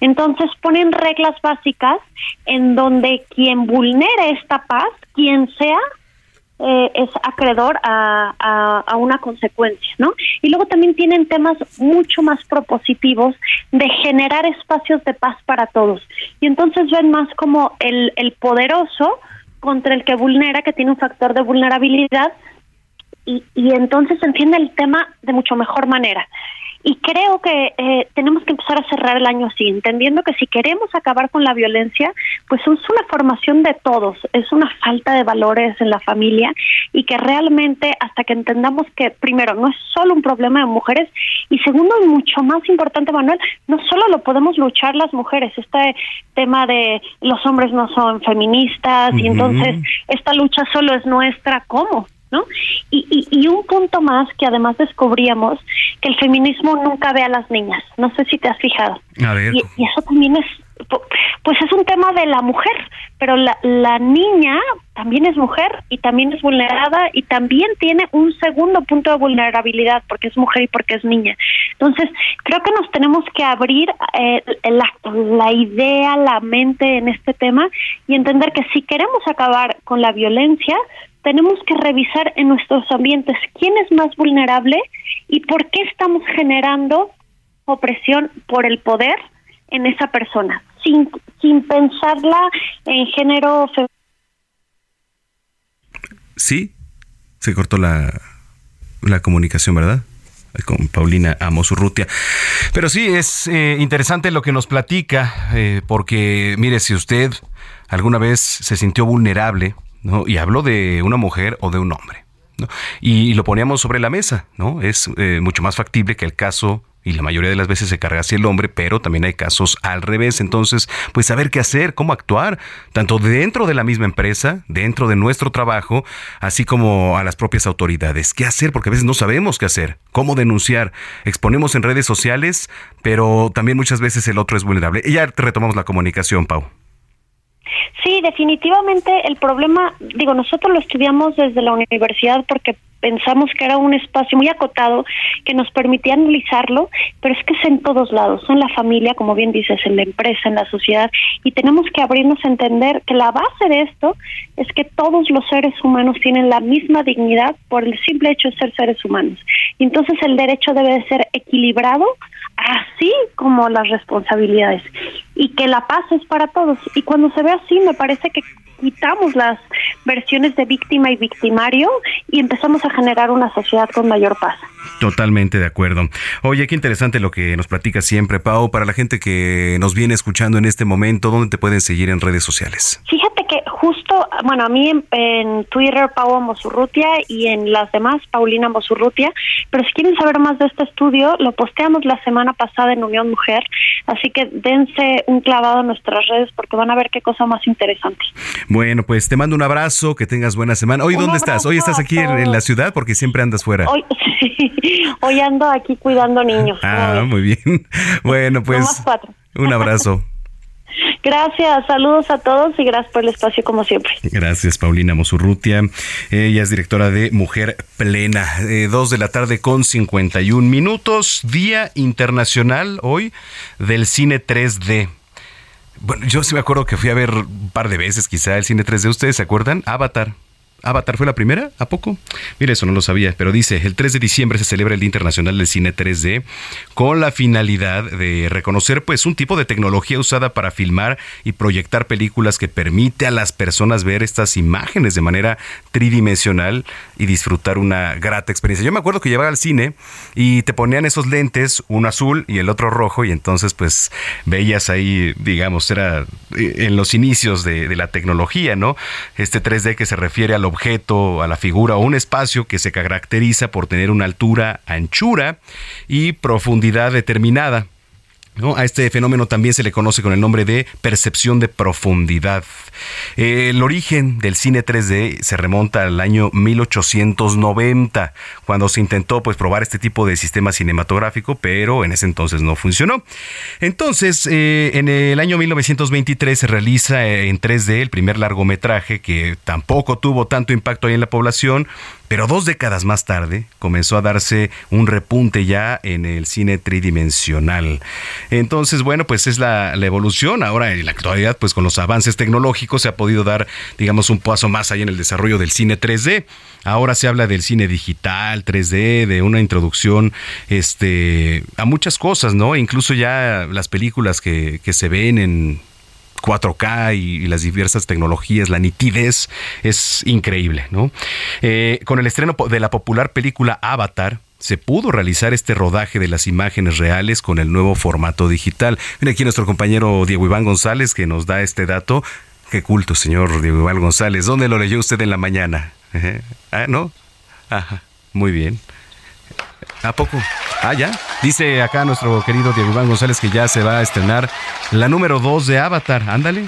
Entonces ponen reglas básicas en donde quien vulnere esta paz, quien sea eh, es acreedor a, a, una consecuencia, ¿no? Y luego también tienen temas mucho más propositivos de generar espacios de paz para todos. Y entonces ven más como el, el poderoso contra el que vulnera, que tiene un factor de vulnerabilidad, y, y entonces entiende el tema de mucho mejor manera. Y creo que eh, tenemos que empezar a cerrar el año así, entendiendo que si queremos acabar con la violencia, pues es una formación de todos, es una falta de valores en la familia y que realmente hasta que entendamos que primero no es solo un problema de mujeres y segundo y mucho más importante, Manuel, no solo lo podemos luchar las mujeres, este tema de los hombres no son feministas y entonces esta lucha solo es nuestra, ¿cómo? Y, y, un punto más que además descubríamos, que el feminismo nunca ve a las niñas. No sé si te has fijado. Y, eso también es, pues es un tema de la mujer, pero la, la niña también es mujer y también es vulnerada y también tiene un segundo punto de vulnerabilidad porque es mujer y porque es niña. Entonces, creo que nos tenemos que abrir eh, la, la idea, la mente en este tema y entender que si queremos acabar con la violencia, tenemos que revisar en nuestros ambientes quién es más vulnerable y por qué estamos generando opresión por el poder en esa persona, sin, sin pensarla en género. Sí, se cortó la, la comunicación, ¿verdad? con Paulina Amosurrutia. Pero sí, es eh, interesante lo que nos platica, eh, porque mire, si usted alguna vez se sintió vulnerable, ¿no? Y hablo de una mujer o de un hombre. ¿no? Y, lo poníamos sobre la mesa, ¿no? Es eh, mucho más factible que el caso y la mayoría de las veces se carga hacia el hombre, pero también hay casos al revés. Entonces, pues saber qué hacer, cómo actuar, tanto dentro de la misma empresa, dentro de nuestro trabajo, así como a las propias autoridades. ¿Qué hacer? Porque a veces no sabemos qué hacer, cómo denunciar. Exponemos en redes sociales, pero también muchas veces el otro es vulnerable. Y ya retomamos la comunicación, Pau. Sí, definitivamente el problema, digo, nosotros lo estudiamos desde la universidad porque pensamos que era un espacio muy acotado que nos permitía analizarlo, pero es que es en todos lados, en la familia, como bien dices, en la empresa, en la sociedad, y tenemos que abrirnos a entender que la base de esto es que todos los seres humanos tienen la misma dignidad por el simple hecho de ser seres humanos. Y entonces el derecho debe de ser equilibrado, así como las responsabilidades, y que la paz es para todos. Y cuando se ve así, me parece que quitamos las versiones de víctima y victimario y empezamos a generar una sociedad con mayor paz. Totalmente de acuerdo. Oye, qué interesante lo que nos platica siempre, Pau. Para la gente que nos viene escuchando en este momento, ¿dónde te pueden seguir en redes sociales? Fíjate que justo, bueno, a mí en, Twitter, Pau Mosurrutia, y en las demás, Paulina Mosurrutia. Pero si quieren saber más de este estudio, lo posteamos la semana pasada en Unión Mujer. Así que dense un clavado en nuestras redes porque van a ver qué cosa más interesante. Bueno, pues te mando un abrazo, que tengas buena semana. Hoy, ¿dónde estás? Hoy estás aquí en, la ciudad porque siempre andas fuera. Hoy, *laughs* hoy ando aquí cuidando niños. Ah, muy bien. *laughs* Bueno, pues un abrazo. *laughs* Gracias, saludos a todos y gracias por el espacio como siempre. Gracias, Paulina Mosurrutia. Ella es directora de Mujer Plena. Eh, dos de la tarde con 51 minutos, Día Internacional hoy del Cine 3D. Bueno, yo sí me acuerdo que fui a ver un par de veces quizá el cine 3D. ¿Ustedes se acuerdan? Avatar. Avatar fue la primera, ¿a poco? Mire, eso no lo sabía, pero dice, el 3 de diciembre se celebra el Día Internacional del Cine 3D con la finalidad de reconocer pues un tipo de tecnología usada para filmar y proyectar películas que permite a las personas ver estas imágenes de manera tridimensional y disfrutar una grata experiencia. Yo me acuerdo que llevaba al cine y te ponían esos lentes, uno azul y el otro rojo y entonces pues veías ahí, digamos, era eh, en los inicios de, de la tecnología, ¿no? Este 3D que se refiere a lo objeto, a la figura o un espacio que se caracteriza por tener una altura, anchura y profundidad determinada. A este fenómeno también se le conoce con el nombre de percepción de profundidad. el origen del cine 3D se remonta al año 1890, cuando se intentó pues, probar este tipo de sistema cinematográfico, pero en ese entonces no funcionó. Entonces, eh, en el año 1923 se realiza eh, en 3D el primer largometraje que tampoco tuvo tanto impacto ahí en la población, pero dos décadas más tarde comenzó a darse un repunte ya en el cine tridimensional. Entonces, bueno, pues es la, evolución. Ahora en la actualidad, pues con los avances tecnológicos se ha podido dar, digamos, un paso más allá en el desarrollo del cine 3D. Ahora se habla del cine digital, 3D, de una introducción este, a muchas cosas, ¿no? Incluso ya las películas que, que se ven en 4K y, las diversas tecnologías, la nitidez es increíble, ¿no? Eh, con el estreno de la popular película Avatar, se pudo realizar este rodaje de las imágenes reales con el nuevo formato digital. Mira aquí nuestro compañero Diego Iván González que nos da este dato. Qué culto, señor Diego Iván González. ¿Dónde lo leyó usted en la mañana? Ah, ¿no? Ajá, muy bien. ¿A poco? Ah, ya. Dice acá nuestro querido Diego Iván González que ya se va a estrenar la número 2 de Avatar. Ándale.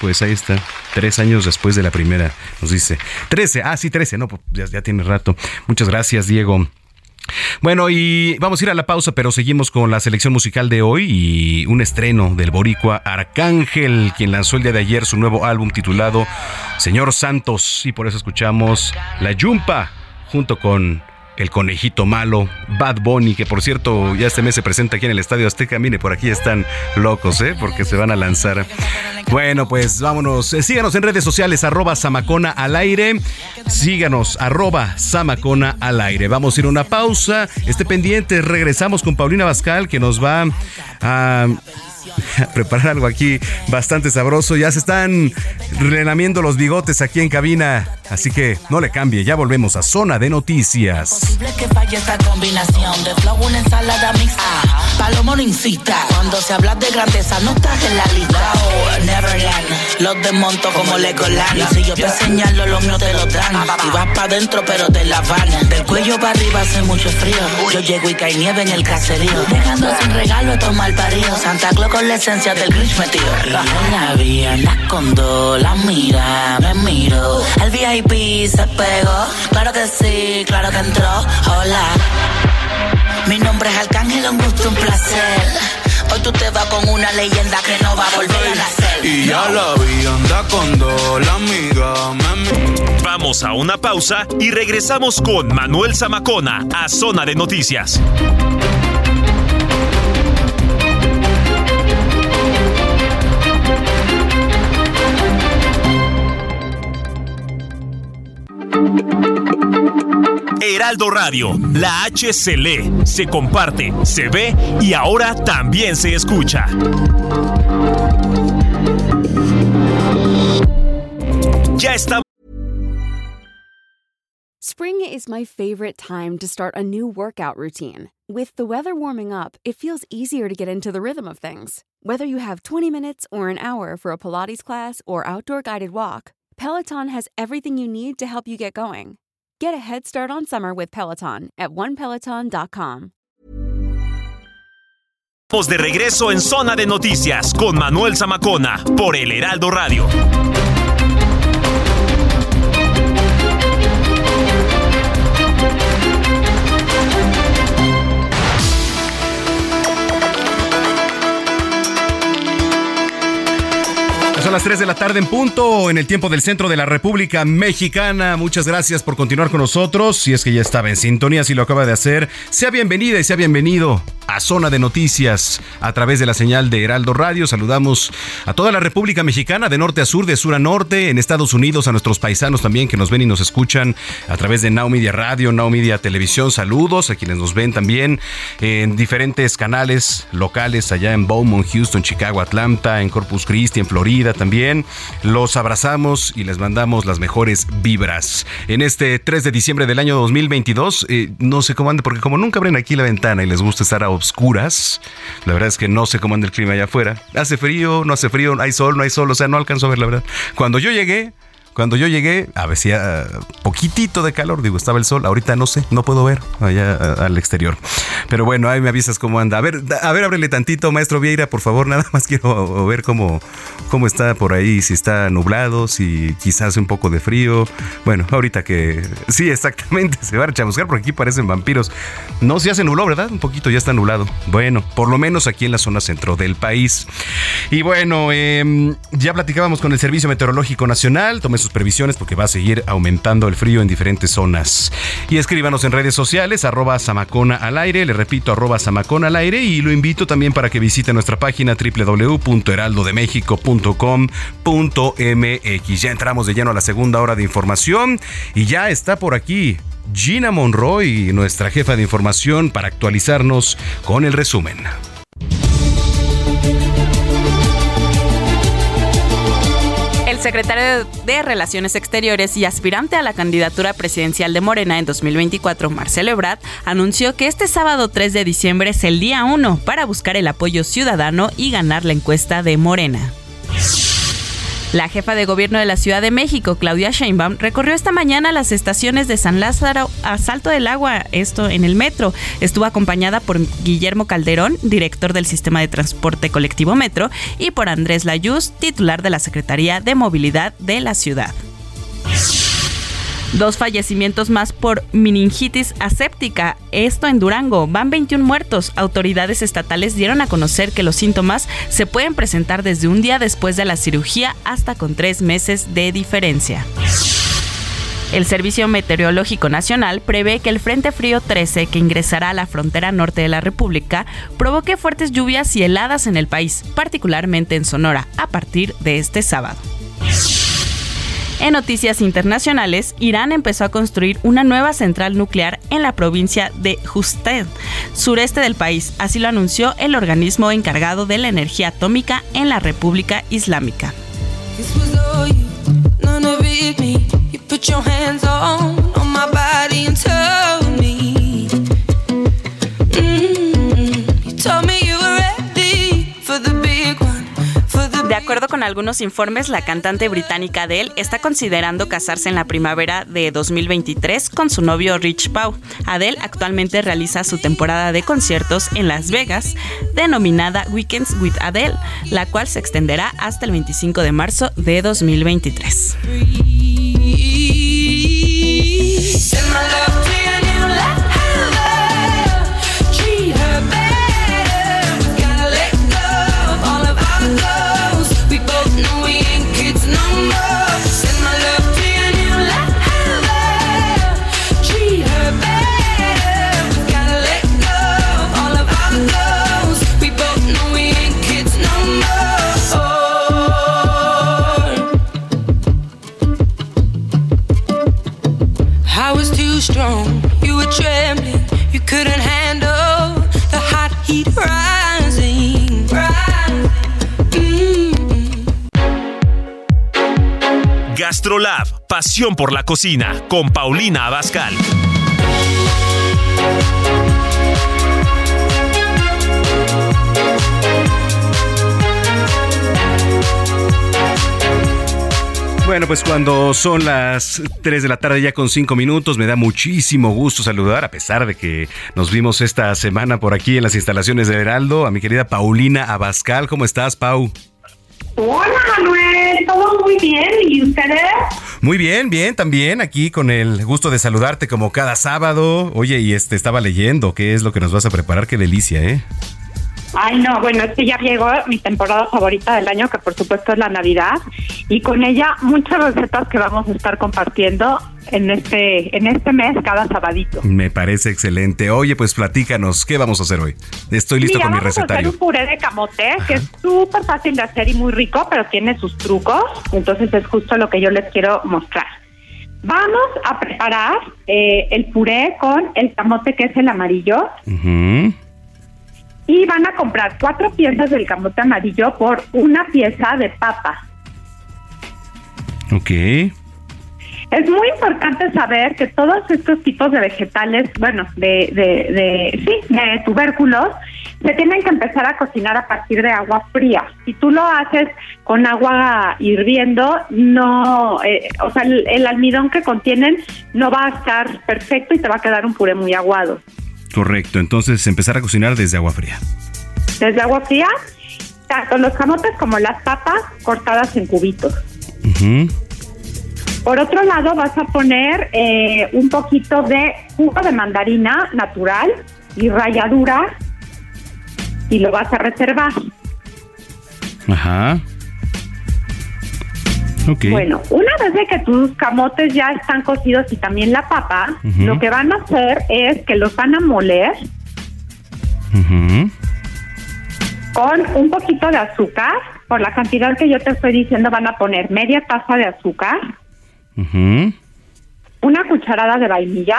Pues ahí está. Tres años después de la primera, nos dice. Trece. Ah, sí, trece. No, pues ya, ya tiene rato. Muchas gracias, Diego. Bueno, y vamos a ir a la pausa, pero seguimos con la selección musical de hoy y un estreno del boricua Arcángel, quien lanzó el día de ayer su nuevo álbum titulado Señor Santos. Y por eso escuchamos La Yumpa junto con el conejito malo, Bad Bunny, que por cierto ya este mes se presenta aquí en el Estadio Azteca. Mire, por aquí están locos, ¿eh? Porque se van a lanzar. Bueno, pues vámonos. Eh, síganos en redes sociales, arroba Samacona al aire. Síganos, arroba Samacona al aire. Vamos a ir a una pausa. Esté pendiente, regresamos con Paulina Bascal, que nos va a *laughs* preparar algo aquí bastante sabroso. Ya se están relamiendo los bigotes aquí en cabina, así que no le cambie. Ya volvemos a Zona de Noticias. Posible que falle esta combinación de flow, una ensalada mixta. Palomo no incita. Cuando se habla de grandeza, no estás en la lista. Oh, Neverland, los desmonto como Legoland. Y si yo te señalo, te lo dan. Y vas para adentro, pero te la van. Del cuello para arriba hace mucho frío. Yo llego y cae nieve en el caserío. Dejando sin regalo, tomar parido. Santa Claus con la esencia del Grinch metido. la vi en la condo, la mira, me miro. El VIP se pegó, claro que sí, claro que entró. Hola, mi nombre es Arcángel, un gusto, un placer Hoy tú te vas con una leyenda que no va a volver a nacer. Y ya la vi, anda con la amiga, mami. Vamos a una pausa y regresamos con Manuel Zamacona a Zona de Noticias. Heraldo Radio, la H se lee, se comparte, se ve y ahora también se escucha. Ya está. Spring is my favorite time to start a new workout routine. With the weather warming up, it feels easier to get into the rhythm of things. Whether you have 20 minutes or an hour for a Pilates class or outdoor guided walk, Peloton has everything you need to help you get going. Get a head start on summer with Peloton at onepeloton.com. Estamos de regreso en Zona de Noticias con Manuel Zamacona por El Heraldo Radio. Las 3 de la tarde en punto, en el tiempo del centro de la República Mexicana. Muchas gracias por continuar con nosotros. Si es que ya estaba en sintonía, si lo acaba de hacer, sea bienvenida y sea bienvenido a Zona de Noticias a través de la señal de Heraldo Radio. Saludamos a toda la República Mexicana, de norte a sur, de sur a norte, en Estados Unidos, a nuestros paisanos también que nos ven y nos escuchan a través de Now Media Radio, Now Media Televisión. Saludos a quienes nos ven también en diferentes canales locales allá en Beaumont, Houston, Chicago, Atlanta, en Corpus Christi, en Florida. Los abrazamos y les mandamos las mejores vibras. En este 3 de diciembre del año 2022, eh, no sé cómo ande, porque como nunca abren aquí la ventana y les gusta estar a obscuras, la verdad es que no sé cómo anda el clima allá afuera. Hace frío, no hace frío, hay sol, no hay sol, o sea, no alcanzo a ver la verdad. Cuando yo llegué, cuando yo llegué, a veces poquitito de calor, digo, estaba el sol, ahorita no sé, no puedo ver allá al exterior. Pero bueno, ahí me avisas cómo anda. A ver, a ver, ábrele tantito, maestro Vieira, por favor, nada más quiero ver cómo, cómo está por ahí, si está nublado, si quizás un poco de frío. Bueno, ahorita que sí, exactamente, *laughs* se va a chamuscar porque aquí parecen vampiros. No se hace nubló, ¿verdad? Un poquito ya está nublado. Bueno, por lo menos aquí en la zona centro del país. Y bueno, eh, ya platicábamos con el Servicio Meteorológico Nacional, tomé sus previsiones porque va a seguir aumentando el frío en diferentes zonas. Y escríbanos en redes sociales, arroba Samacona al aire, le repito, arroba Samacona al aire y lo invito también para que visite nuestra página www.heraldodemexico.com.mx. Ya entramos de lleno a la segunda hora de información y ya está por aquí Gina Monroy, nuestra jefa de información, para actualizarnos con el resumen. Secretario de Relaciones Exteriores y aspirante a la candidatura presidencial de Morena en 2024, Marcelo Ebrard, anunció que este sábado 3 de diciembre es el día 1 para buscar el apoyo ciudadano y ganar la encuesta de Morena. La jefa de gobierno de la Ciudad de México, Claudia Sheinbaum, recorrió esta mañana las estaciones de San Lázaro a Salto del Agua, esto en el metro. Estuvo acompañada por Guillermo Calderón, director del Sistema de Transporte Colectivo Metro, y por Andrés Layuz, titular de la Secretaría de Movilidad de la ciudad. Dos fallecimientos más por meningitis aséptica, esto en Durango. Van 21 muertos. Autoridades estatales dieron a conocer que los síntomas se pueden presentar desde un día después de la cirugía hasta con tres meses de diferencia. El Servicio Meteorológico Nacional prevé que el Frente Frío 13, que ingresará a la frontera norte de la República, provoque fuertes lluvias y heladas en el país, particularmente en Sonora, a partir de este sábado. En noticias internacionales, Irán empezó a construir una nueva central nuclear en la provincia de Justed, sureste del país. Así lo anunció el organismo encargado de la energía atómica en la República Islámica. Acuerdo con algunos informes, la cantante británica Adele está considerando casarse en la primavera de 2023 con su novio Rich Pau. Adele actualmente realiza su temporada de conciertos en Las Vegas, denominada Weekends with Adele, la cual se extenderá hasta el 25 de marzo de 2023. Gastrolab, pasión por la cocina, con Paulina Abascal. Bueno, pues cuando son las 3 de la tarde ya con 5 minutos, me da muchísimo gusto saludar, a pesar de que nos vimos esta semana por aquí en las instalaciones de Heraldo, a mi querida Paulina Abascal. ¿Cómo estás, Pau? Hola, Manuel, todo muy bien. ¿Y ustedes? Muy bien, bien, también aquí con el gusto de saludarte como cada sábado. Oye, y este estaba leyendo, ¿qué es lo que nos vas a preparar? Qué delicia, ¿eh? Ay, no, bueno, es que ya llegó mi temporada favorita del año, que por supuesto es la Navidad, y con ella muchas recetas que vamos a estar compartiendo en este en este mes cada sabadito. Me parece excelente. Oye, pues platícanos, ¿qué vamos a hacer hoy? Estoy listo Mira, con mi vamos a hacer recetario. un puré de camote que es súper fácil de hacer y muy rico, pero tiene sus trucos. Entonces es justo lo que yo les quiero mostrar. Vamos a preparar eh, el puré con el camote que es el amarillo Ujú. Y van a comprar cuatro piezas del camote amarillo por una pieza de papa. Ok. Es muy importante saber que todos estos tipos de vegetales, bueno, de, de, de, sí, de tubérculos, se tienen que empezar a cocinar a partir de agua fría. Si tú lo haces con agua hirviendo, no, eh, o sea, el, el almidón que contienen no va a estar perfecto y te va a quedar un puré muy aguado. Correcto, entonces empezar a cocinar desde agua fría. Desde agua fría, tanto los camotes como las papas cortadas en cubitos. Por otro lado, vas a poner eh, un poquito de jugo de mandarina natural y ralladura y lo vas a reservar. Ajá. Bueno, una vez de que tus camotes ya están cocidos y también la papa, lo que van a hacer es que los van a moler con un poquito de azúcar. Por la cantidad que yo te estoy diciendo, van a poner media taza de azúcar, una cucharada de vainilla,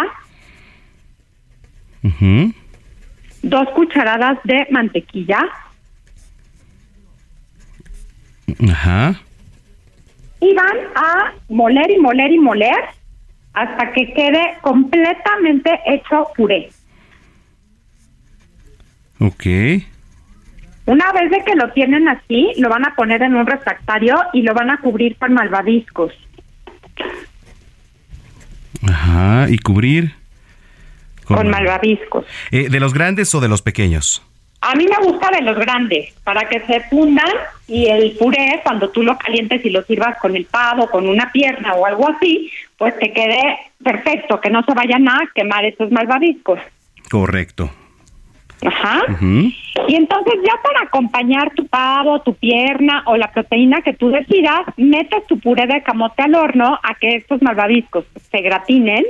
dos cucharadas de mantequilla Ajá. Y van a moler y moler y moler hasta que quede completamente hecho puré. Ok. Una vez de que lo tienen así, lo van a poner en un refractario y lo van a cubrir con malvaviscos. Ajá. ¿Y cubrir? Con malvaviscos. Eh, ¿De los grandes o de los pequeños? A mí me gusta de los grandes, para que se fundan y el puré, cuando tú lo calientes y lo sirvas con el pavo, con una pierna o algo así, pues te quede perfecto, que no se vayan a quemar esos malvaviscos. Correcto. Ajá. Y entonces ya para acompañar tu pavo, tu pierna o la proteína que tú decidas, metes tu puré de camote al horno a que estos malvaviscos se gratinen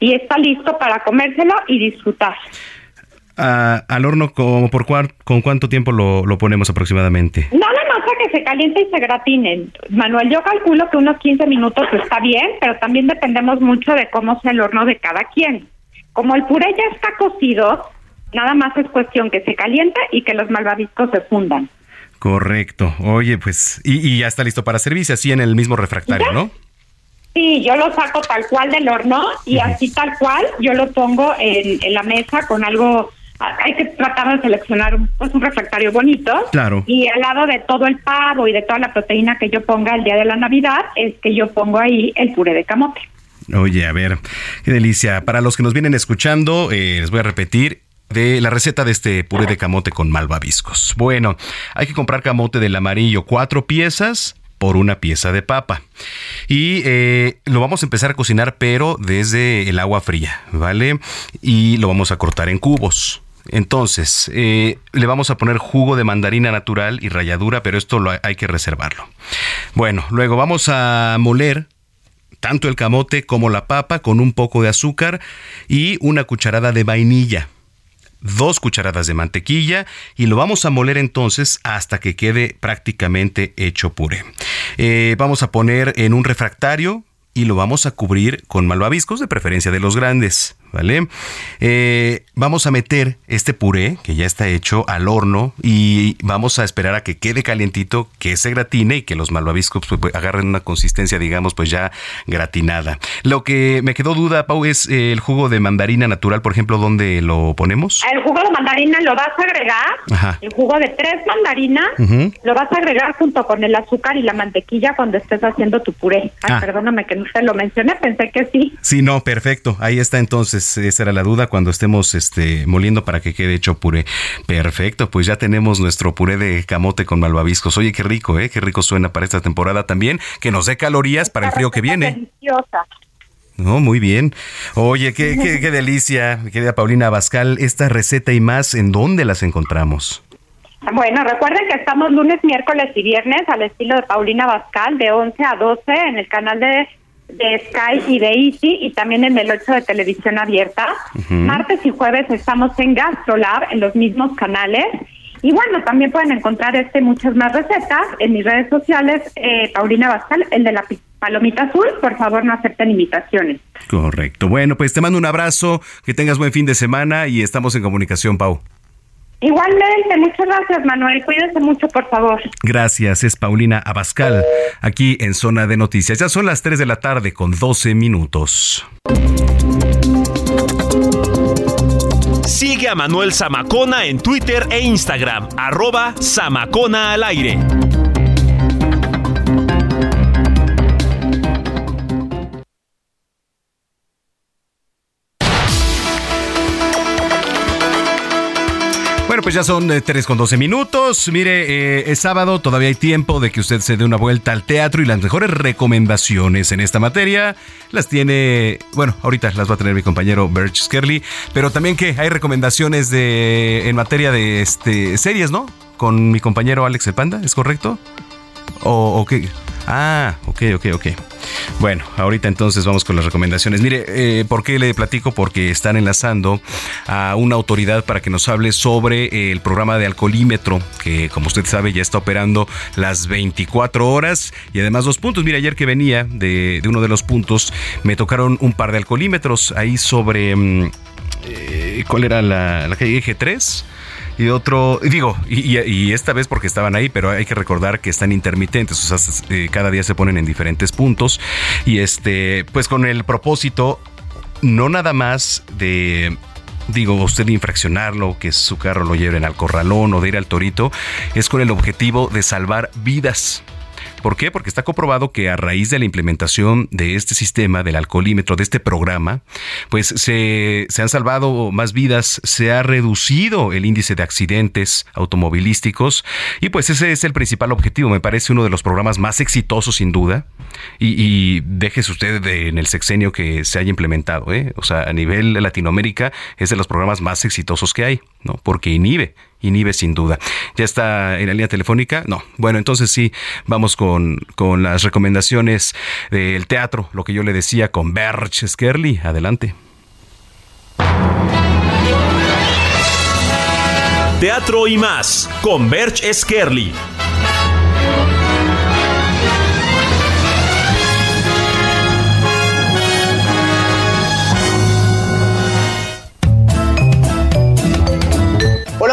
y está listo para comérselo y disfrutar. Ah, ¿Al horno como por cuar- con cuánto tiempo lo, lo ponemos aproximadamente? Nada más a que se caliente y se gratinen. Manuel, yo calculo que unos 15 minutos está bien, pero también dependemos mucho de cómo sea el horno de cada quien. Como el puré ya está cocido, nada más es cuestión que se caliente y que los malvaviscos se fundan. Correcto. Oye, pues, y, y ya está listo para servirse así en el mismo refractario, ¿no? Sí, yo lo saco tal cual del horno y así tal cual yo lo pongo en, en la mesa con algo. Hay que tratar de seleccionar un, pues, un refractario bonito. Claro. Y al lado de todo el pavo y de toda la proteína que yo ponga el día de la Navidad, es que yo pongo ahí el puré de camote. Oye, a ver, qué delicia. Para los que nos vienen escuchando, eh, les voy a repetir de la receta de este puré de camote con malvaviscos. Bueno, hay que comprar camote del amarillo, cuatro piezas por una pieza de papa. Y eh, lo vamos a empezar a cocinar, pero desde el agua fría, ¿vale? Y lo vamos a cortar en cubos. Entonces, eh, le vamos a poner jugo de mandarina natural y ralladura, pero esto lo hay que reservarlo. Bueno, luego vamos a moler tanto el camote como la papa con un poco de azúcar y una cucharada de vainilla. Dos cucharadas de mantequilla y lo vamos a moler entonces hasta que quede prácticamente hecho puré. Eh, vamos a poner en un refractario y lo vamos a cubrir con malvaviscos, de preferencia de los grandes. ¿Vale? Eh, vamos a meter este puré que ya está hecho al horno y vamos a esperar a que quede calientito, que se gratine y que los malvaviscos pues, pues, agarren una consistencia, digamos, pues ya gratinada. Lo que me quedó duda, Pau, es eh, el jugo de mandarina natural, por ejemplo, ¿dónde lo ponemos? El jugo de mandarina lo vas a agregar, el jugo de tres mandarinas, lo vas a agregar junto con el azúcar y la mantequilla cuando estés haciendo tu puré. Ay, Ah. perdóname que no te lo mencioné, pensé que sí. Sí, no, perfecto. Ahí está entonces, esa era la duda cuando estemos este, moliendo para que quede hecho puré. Perfecto, pues ya tenemos nuestro puré de camote con malvaviscos. Oye, qué rico, ¿eh? Qué rico suena para esta temporada también, que nos dé calorías para el frío que viene. Deliciosa. No, muy bien. Oye, qué, qué, qué delicia, querida Paulina Abascal. Esta receta y más, ¿en dónde las encontramos? Bueno, recuerden que estamos lunes, miércoles y viernes al estilo de Paulina Bascal de 11 a 12 en el canal de, de Sky y de Easy y también en el 8 de televisión abierta. Martes y jueves estamos en GastroLab en los mismos canales. Y bueno, también pueden encontrar este muchas más recetas en mis redes sociales, eh, Paulina Bascal, el de la palomita azul. Por favor, no acepten invitaciones. Correcto. Bueno, pues te mando un abrazo, que tengas buen fin de semana y estamos en comunicación, Pau. Igualmente, muchas gracias, Manuel. Cuídense mucho, por favor. Gracias, es Paulina Abascal, aquí en Zona de Noticias. Ya son las 3 de la tarde con 12 minutos. Sigue a Manuel Zamacona en Twitter e Instagram, arroba Zamacona al aire. Pues ya son eh, 3 con 12 minutos. Mire, eh, es sábado, todavía hay tiempo de que usted se dé una vuelta al teatro y las mejores recomendaciones en esta materia las tiene, bueno, ahorita las va a tener mi compañero Birch Skerly, pero también que hay recomendaciones de en materia de este series, ¿no? Con mi compañero Alex el Panda, ¿es correcto? ¿O, o qué? Ah, ok, ok, ok. Bueno, ahorita entonces vamos con las recomendaciones. Mire, eh, ¿por qué le platico? Porque están enlazando a una autoridad para que nos hable sobre eh, el programa de alcoholímetro, que como usted sabe ya está operando las 24 horas y además dos puntos. Mire, ayer que venía de, de uno de los puntos, me tocaron un par de alcoholímetros ahí sobre... mm, eh, ¿Cuál era la, la calle Eje 3? Y otro, digo, y, y- esta vez porque estaban ahí, pero hay que recordar que están intermitentes, o sea, eh, cada día se ponen en diferentes puntos y este, pues con el propósito no nada más de digo, usted infraccionarlo, que su carro lo lleven al corralón o de ir al torito, es con el objetivo de salvar vidas. ¿Por qué? Porque está comprobado que a raíz de la implementación de este sistema, del alcoholímetro, de este programa, pues se, se han salvado más vidas, se ha reducido el índice de accidentes automovilísticos y pues ese es el principal objetivo. Me parece uno de los programas más exitosos sin duda y, y déjese usted en el sexenio que se haya implementado. ¿eh? O sea, a nivel Latinoamérica es de los programas más exitosos que hay, ¿no? Porque inhibe inhibe sin duda. ¿Ya está en la línea telefónica? No. Bueno, entonces sí, vamos con, con las recomendaciones del teatro, lo que yo le decía con Berch Skerly. Adelante. Teatro y más, con Berch Skerly.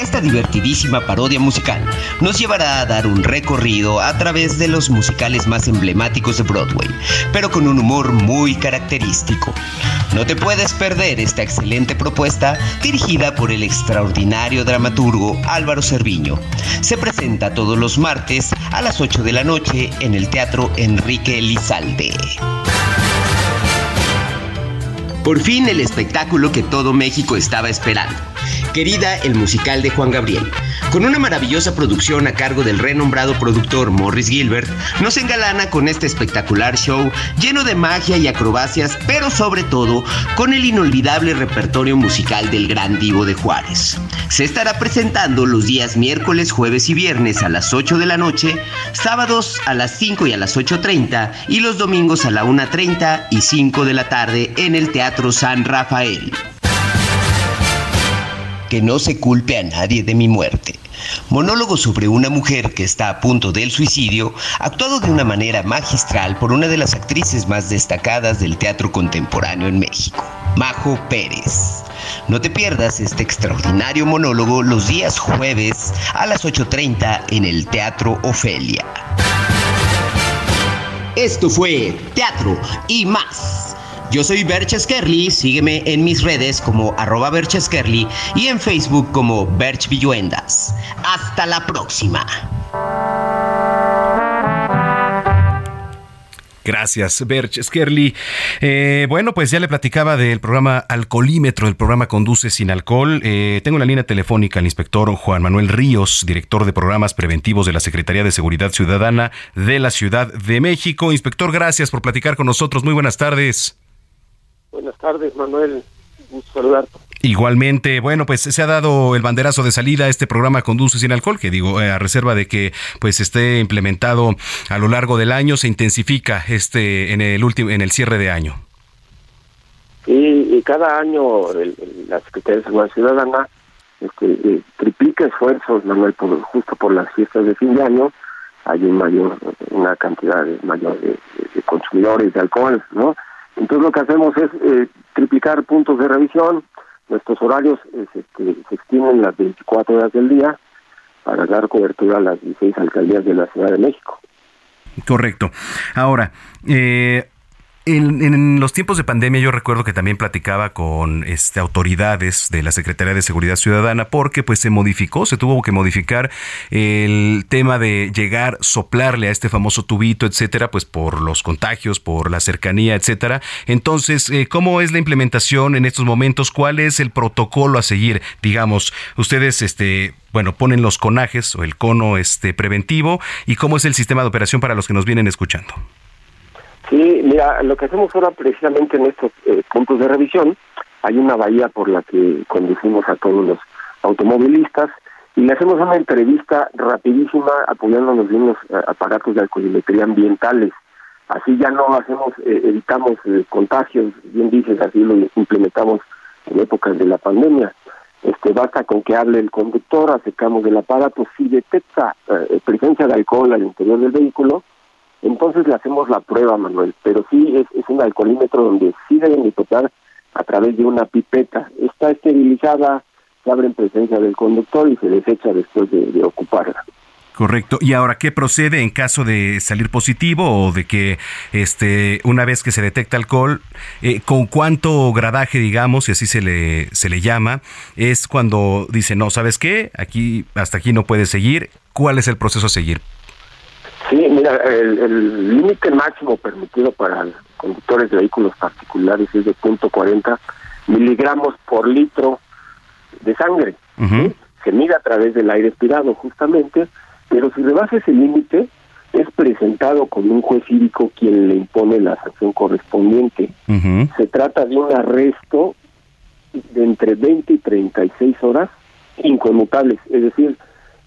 Esta divertidísima parodia musical nos llevará a dar un recorrido a través de los musicales más emblemáticos de Broadway, pero con un humor muy característico. No te puedes perder esta excelente propuesta dirigida por el extraordinario dramaturgo Álvaro Cerviño. Se presenta todos los martes a las 8 de la noche en el Teatro Enrique Elizalde. Por fin el espectáculo que todo México estaba esperando. Querida, el musical de Juan Gabriel. Con una maravillosa producción a cargo del renombrado productor Morris Gilbert, nos engalana con este espectacular show lleno de magia y acrobacias, pero sobre todo con el inolvidable repertorio musical del gran divo de Juárez. Se estará presentando los días miércoles, jueves y viernes a las 8 de la noche, sábados a las 5 y a las 8.30 y los domingos a la 1.30 y 5 de la tarde en el Teatro San Rafael que no se culpe a nadie de mi muerte. Monólogo sobre una mujer que está a punto del suicidio, actuado de una manera magistral por una de las actrices más destacadas del teatro contemporáneo en México, Majo Pérez. No te pierdas este extraordinario monólogo los días jueves a las 8.30 en el Teatro Ofelia. Esto fue Teatro y más yo soy Berches Kerly, sígueme en mis redes como arroba Berches Kerly y en Facebook como Berch Villuendas. Hasta la próxima. Gracias, Berch Skerly. Eh, bueno, pues ya le platicaba del programa Alcoholímetro, el programa Conduce sin Alcohol. Eh, tengo la línea telefónica al inspector Juan Manuel Ríos, director de programas preventivos de la Secretaría de Seguridad Ciudadana de la Ciudad de México. Inspector, gracias por platicar con nosotros. Muy buenas tardes. Buenas tardes, Manuel. Gusto saludarte. Igualmente, bueno, pues se ha dado el banderazo de salida a este programa Conduce sin alcohol, que digo, eh, a reserva de que pues esté implementado a lo largo del año, se intensifica este en el último en el cierre de año. Sí, y cada año el, la Secretaría de Seguridad Ciudadana este, eh, triplica esfuerzos, Manuel, por, justo por las fiestas de fin de año, hay un mayor, una cantidad mayor de, de consumidores de alcohol, ¿no? Entonces lo que hacemos es eh, triplicar puntos de revisión, nuestros horarios eh, se, extienden las 24 horas del día para dar cobertura a las 16 alcaldías de la Ciudad de México. Correcto. Ahora, eh, en, los tiempos de pandemia yo recuerdo que también platicaba con este, autoridades de la Secretaría de Seguridad Ciudadana porque pues se modificó, se tuvo que modificar el tema de llegar, soplarle a este famoso tubito, etcétera, pues por los contagios, por la cercanía, etcétera. Entonces, eh, ¿cómo es la implementación en estos momentos? ¿Cuál es el protocolo a seguir? Digamos, ustedes, este, bueno, ponen los conajes o el cono este preventivo y cómo es el sistema de operación para los que nos vienen escuchando. Sí, mira, lo que hacemos ahora precisamente en estos eh, puntos de revisión, hay una bahía por la que conducimos a todos los automovilistas y le hacemos una entrevista rapidísima apoyándonos en los eh, aparatos de alcoholimetría ambientales. Así ya no hacemos, eh, evitamos contagios, bien dices, así lo implementamos en épocas de la pandemia. Este, basta con que hable el conductor, acercamos el aparato, si detecta presencia de alcohol al interior del vehículo, entonces le hacemos la prueba, Manuel, pero sí es, un alcoholímetro donde sí deben nicotar a través de una pipeta. Está esterilizada, se abre en presencia del conductor y se desecha después de, ocuparla. Correcto. Y ahora, ¿qué procede en caso de salir positivo o de que este una vez que se detecta alcohol, eh, con cuánto gradaje, digamos, y así se le se le llama, es cuando dice no, sabes qué, aquí hasta aquí no puedes seguir. ¿Cuál es el proceso a seguir? Mira, el límite máximo permitido para conductores de vehículos particulares es de .40 miligramos por litro de sangre. Se mide a través del aire expirado, justamente, pero si rebasa ese límite, es presentado con un juez cívico quien le impone la sanción correspondiente. Se trata de un arresto de entre 20 y 36 horas inconmutables, es decir,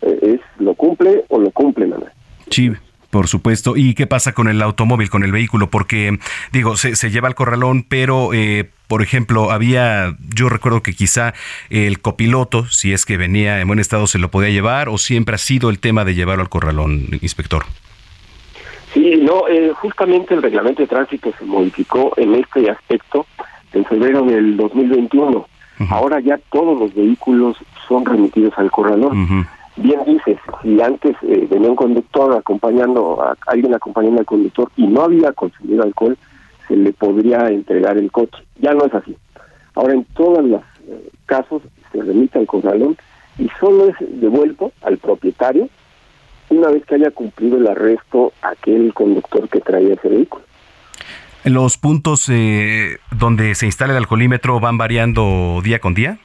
eh, es lo cumple o lo cumple nada. Sí, por supuesto. ¿Y qué pasa con el automóvil, con el vehículo? Porque, digo, se, se lleva al corralón, pero, eh, por ejemplo, había, yo recuerdo que quizá el copiloto, si es que venía en buen estado, se lo podía llevar, o siempre ha sido el tema de llevarlo al corralón, inspector. Sí, no, eh, justamente el reglamento de tránsito se modificó en este aspecto en febrero del 2021. Ahora ya todos los vehículos son remitidos al corralón bien dices, si antes eh, venía un conductor acompañando a alguien acompañando al conductor y no había consumido alcohol, se le podría entregar el coche. Ya no es así. Ahora en todos los eh, casos se remite al corralón y solo es devuelto al propietario una vez que haya cumplido el arresto aquel conductor que traía ese vehículo. ¿Los puntos eh, donde se instala el alcoholímetro van variando día con día?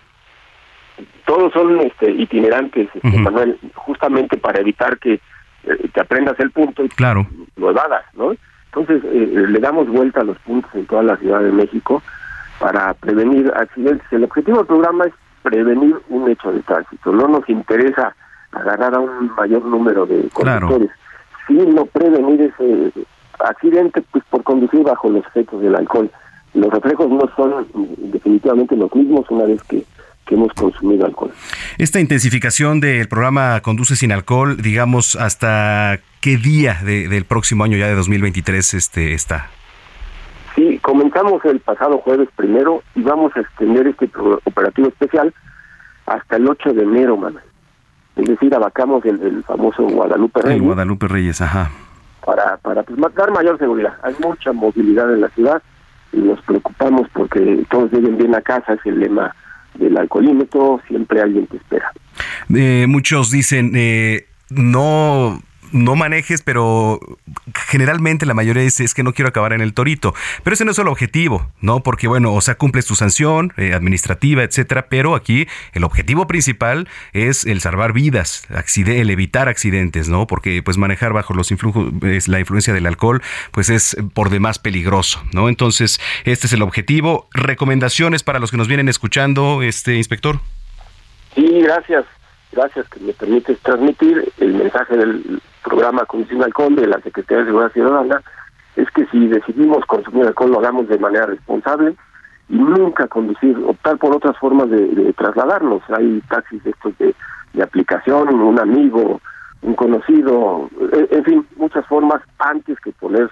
Todos son este, itinerantes, este, Manuel, justamente para evitar que eh, te aprendas el punto y claro. lo evadas, ¿no? Entonces, eh, le damos vuelta a los puntos en toda la Ciudad de México para prevenir accidentes. El objetivo del programa es prevenir un hecho de tránsito. No nos interesa agarrar a un mayor número de conductores, sino prevenir ese accidente pues por conducir bajo los efectos del alcohol. Los reflejos no son definitivamente los mismos una vez que que hemos consumido alcohol. Esta intensificación del programa Conduce sin alcohol, digamos, ¿hasta qué día del próximo año ya de 2023 este, está? Sí, comenzamos el pasado jueves primero y vamos a extender este operativo especial hasta el 8 de enero, man. Es decir, abacamos el, famoso Guadalupe Reyes. El Guadalupe Reyes, ajá. Para, para pues, dar mayor seguridad. Hay mucha movilidad en la ciudad y nos preocupamos porque todos lleguen bien a casa, es el lema del alcoholímetro, siempre alguien te espera. Eh, muchos dicen, eh, no no manejes, pero generalmente la mayoría dice es que no quiero acabar en el torito. Pero ese no es el objetivo, ¿no? Porque, bueno, o sea, cumples tu sanción eh, administrativa, etcétera, pero aquí el objetivo principal es el salvar vidas, el evitar accidentes, ¿no? Porque, pues, manejar bajo los influjos, la influencia del alcohol, pues es por demás peligroso, ¿no? Entonces, este es el objetivo. ¿Recomendaciones para los que nos vienen escuchando, este inspector? Sí, gracias gracias que me permites transmitir el mensaje del programa Condición Alcohol de la Secretaría de Seguridad Ciudadana, es que si decidimos consumir alcohol lo hagamos de manera responsable y nunca conducir, optar por otras formas de, trasladarnos. Hay taxis estos de, de aplicación, un amigo, un conocido, en fin, muchas formas antes que poner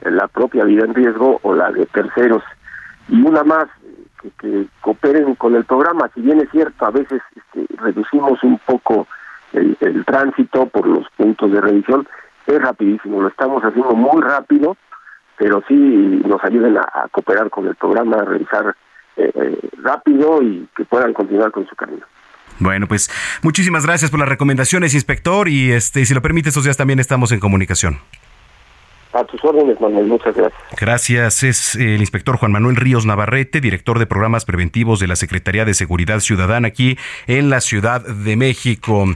la propia vida en riesgo o la de terceros. Y una más, que, cooperen con el programa. Si bien es cierto, a veces este, reducimos un poco el, tránsito por los puntos de revisión, es rapidísimo, lo estamos haciendo muy rápido, pero sí nos ayuden a, cooperar con el programa, a revisar eh, eh, rápido y que puedan continuar con su camino. Bueno, pues muchísimas gracias por las recomendaciones, inspector, y este, si lo permite, estos días también estamos en comunicación. A tus órdenes, Manuel. Muchas gracias. Gracias. Es el inspector Juan Manuel Ríos Navarrete, director de programas preventivos de la Secretaría de Seguridad Ciudadana aquí en la Ciudad de México.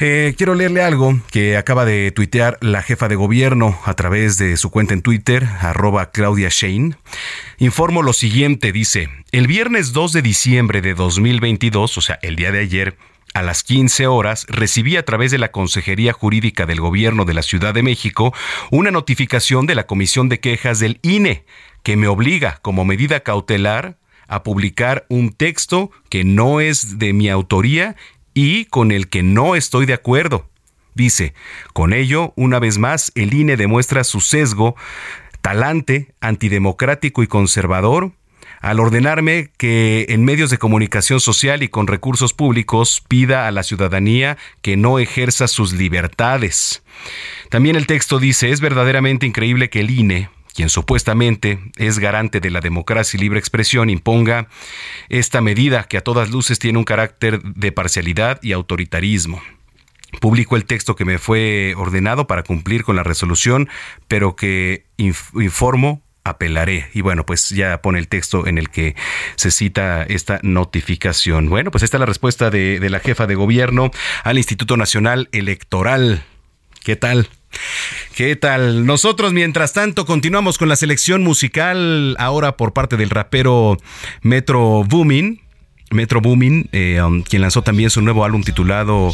Eh, quiero leerle algo que acaba de tuitear la jefa de gobierno a través de su cuenta en Twitter, arroba Claudia Shane. Informo lo siguiente, dice, el viernes 2 de diciembre de 2022, o sea, el día de ayer, a las 15 horas recibí a través de la Consejería Jurídica del Gobierno de la Ciudad de México una notificación de la Comisión de Quejas del INE que me obliga como medida cautelar a publicar un texto que no es de mi autoría y con el que no estoy de acuerdo. Dice, con ello, una vez más, el INE demuestra su sesgo talante, antidemocrático y conservador al ordenarme que en medios de comunicación social y con recursos públicos pida a la ciudadanía que no ejerza sus libertades. También el texto dice, es verdaderamente increíble que el INE, quien supuestamente es garante de la democracia y libre expresión, imponga esta medida que a todas luces tiene un carácter de parcialidad y autoritarismo. Publico el texto que me fue ordenado para cumplir con la resolución, pero que informo apelaré. Y bueno, pues ya pone el texto en el que se cita esta notificación. Bueno, pues esta es la respuesta de, la jefa de gobierno al Instituto Nacional Electoral. ¿Qué tal? ¿Qué tal? Nosotros, mientras tanto, continuamos con la selección musical ahora por parte del rapero Metro Boomin. Metro Boomin, eh, um, quien lanzó también su nuevo álbum titulado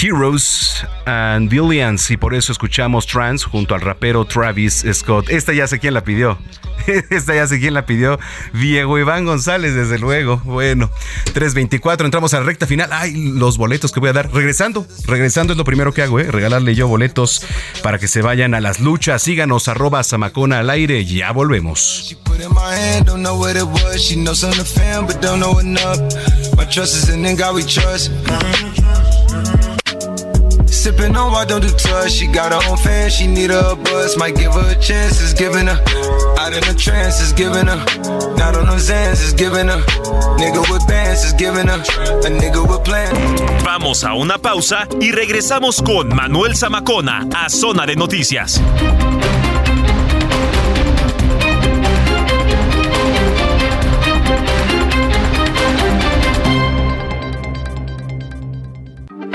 Heroes and Billions, y por eso escuchamos Trans junto al rapero Travis Scott. Esta ya sé quién la pidió. *laughs* Esta ya sé quién la pidió. Diego Iván González, desde luego. Bueno, 324, entramos a la recta final. Ay, los boletos que voy a dar. Regresando, regresando es lo primero que hago, ¿eh? Regalarle yo boletos para que se vayan a las luchas. Síganos, arroba Samacona al aire. Ya volvemos. My trust is in God we trust. Sipping on why don't do touch. She got her own fan, she need a bus. Might give her a chance, it's giving her. Out in the trance, it's giving her. Not on ends, it's giving her. A. Vamos a una pausa y regresamos con Manuel Zamacona a Zona de Noticias.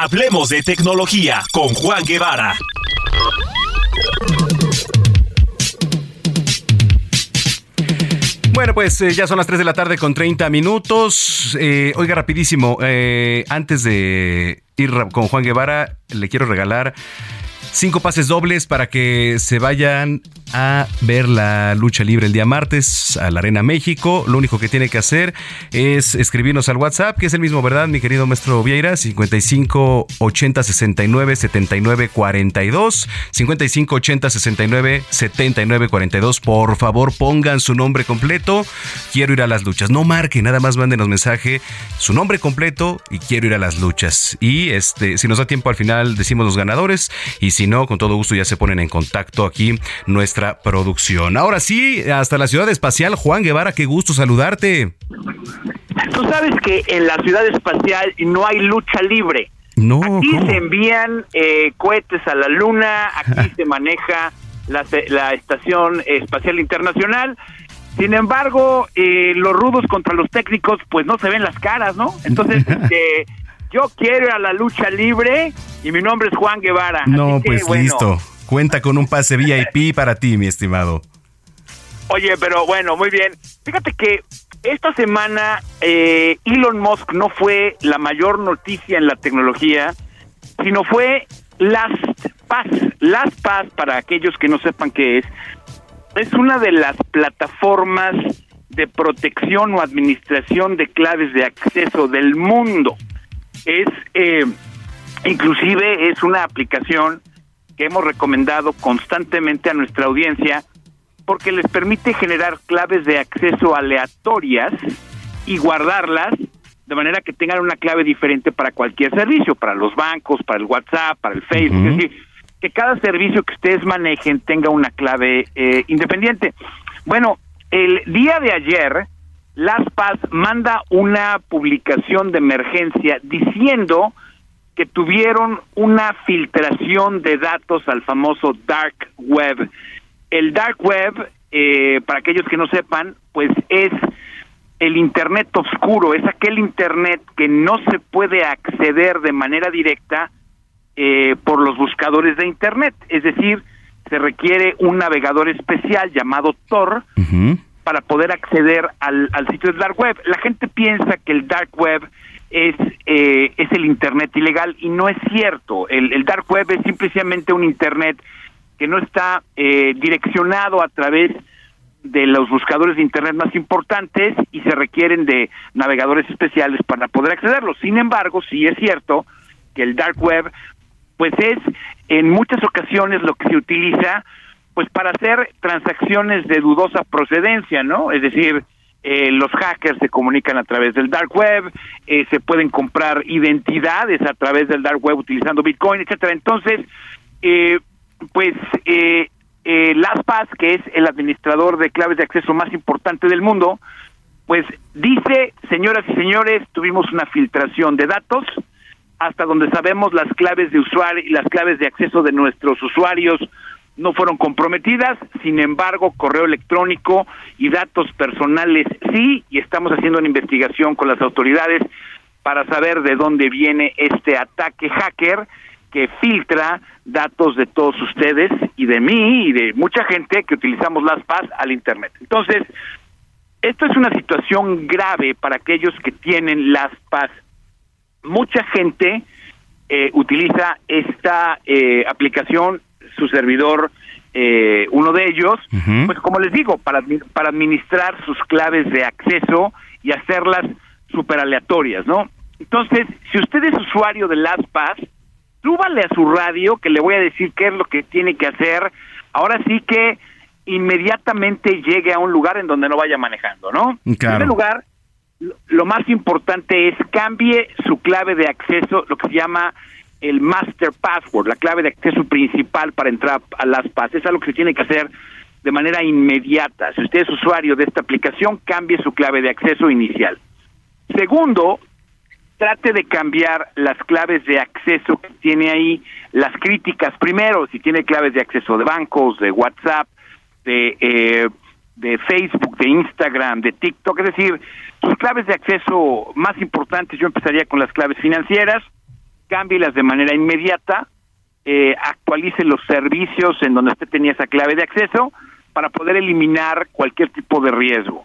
Hablemos de tecnología con Juan Guevara. Bueno, pues eh, ya son las 3 de la tarde con 30 minutos. Eh, oiga, rapidísimo, eh, antes de ir con Juan Guevara, le quiero regalar cinco pases dobles para que se vayan a ver la lucha libre el día martes a la Arena México. Lo único que tiene que hacer es escribirnos al WhatsApp, que es el mismo, ¿verdad, mi querido maestro Vieira? 55 80 69 79 42. 55 80 69 79 42. Por favor, pongan su nombre completo. Quiero ir a las luchas. No marquen, nada más mándenos mensaje, su nombre completo y quiero ir a las luchas. Y este, si nos da tiempo al final decimos los ganadores y si no, con todo gusto ya se ponen en contacto aquí nuestra producción. Ahora sí, hasta la ciudad espacial, Juan Guevara, qué gusto saludarte. Tú sabes que en la ciudad espacial no hay lucha libre. No, aquí se envían eh, cohetes a la luna, aquí *laughs* se maneja la, la, Estación Espacial Internacional. Sin embargo, eh, los rudos contra los técnicos, pues no se ven las caras, ¿no? Entonces, *laughs* este, yo quiero ir a la lucha libre y mi nombre es Juan Guevara. No, pues listo. Cuenta con un pase VIP para ti, mi estimado. Oye, pero bueno, muy bien. Fíjate que esta semana eh, Elon Musk no fue la mayor noticia en la tecnología, sino fue LastPass. LastPass, para aquellos que no sepan qué es, es una de las plataformas de protección o administración de claves de acceso del mundo. Es, eh, inclusive, es una aplicación que hemos recomendado constantemente a nuestra audiencia porque les permite generar claves de acceso aleatorias y guardarlas de manera que tengan una clave diferente para cualquier servicio, para los bancos, para el WhatsApp, para el Facebook, es decir, que cada servicio que ustedes manejen tenga una clave eh, independiente. Bueno, el día de ayer, LastPass manda una publicación de emergencia diciendo que tuvieron una filtración de datos al famoso dark web. El dark web, eh, para aquellos que no sepan, pues es el Internet oscuro, es aquel Internet que no se puede acceder de manera directa eh, por los buscadores de Internet. Es decir, se requiere un navegador especial llamado Tor para poder acceder al, al sitio del dark web. La gente piensa que el dark web es, eh, es el Internet ilegal y no es cierto. El, dark web es simplemente un Internet que no está eh, direccionado a través de los buscadores de Internet más importantes y se requieren de navegadores especiales para poder accederlo. Sin embargo, sí es cierto que el dark web pues es en muchas ocasiones lo que se utiliza pues para hacer transacciones de dudosa procedencia, ¿no? Es decir, eh, los hackers se comunican a través del dark web, eh, se pueden comprar identidades a través del dark web utilizando Bitcoin, etcétera. Entonces, eh, pues eh, eh, LastPass, que es el administrador de claves de acceso más importante del mundo, pues dice, señoras y señores, tuvimos una filtración de datos, hasta donde sabemos las claves de usuario y las claves de acceso de nuestros usuarios no fueron comprometidas, sin embargo, correo electrónico y datos personales sí, y estamos haciendo una investigación con las autoridades para saber de dónde viene este ataque hacker que filtra datos de todos ustedes y de mí y de mucha gente que utilizamos las PAS al Internet. Entonces, esto es una situación grave para aquellos que tienen las PAS. Mucha gente eh, utiliza esta eh, aplicación su servidor, eh, uno de ellos, pues como les digo, para, para administrar sus claves de acceso y hacerlas super aleatorias, ¿no? Entonces, si usted es usuario de LastPass, súbale a su radio que le voy a decir qué es lo que tiene que hacer. Ahora sí que inmediatamente llegue a un lugar en donde no vaya manejando, ¿no? En primer lugar, lo más importante es cambie su clave de acceso, lo que se llama el master password, la clave de acceso principal para entrar a LastPass. Es algo que se tiene que hacer de manera inmediata. Si usted es usuario de esta aplicación, cambie su clave de acceso inicial. Segundo, trate de cambiar las claves de acceso que tiene ahí, las críticas primero, si tiene claves de acceso de bancos, de WhatsApp, de, eh, de Facebook, de Instagram, de TikTok, es decir, sus claves de acceso más importantes, yo empezaría con las claves financieras, cámbielas de manera inmediata, eh, actualice los servicios en donde usted tenía esa clave de acceso para poder eliminar cualquier tipo de riesgo.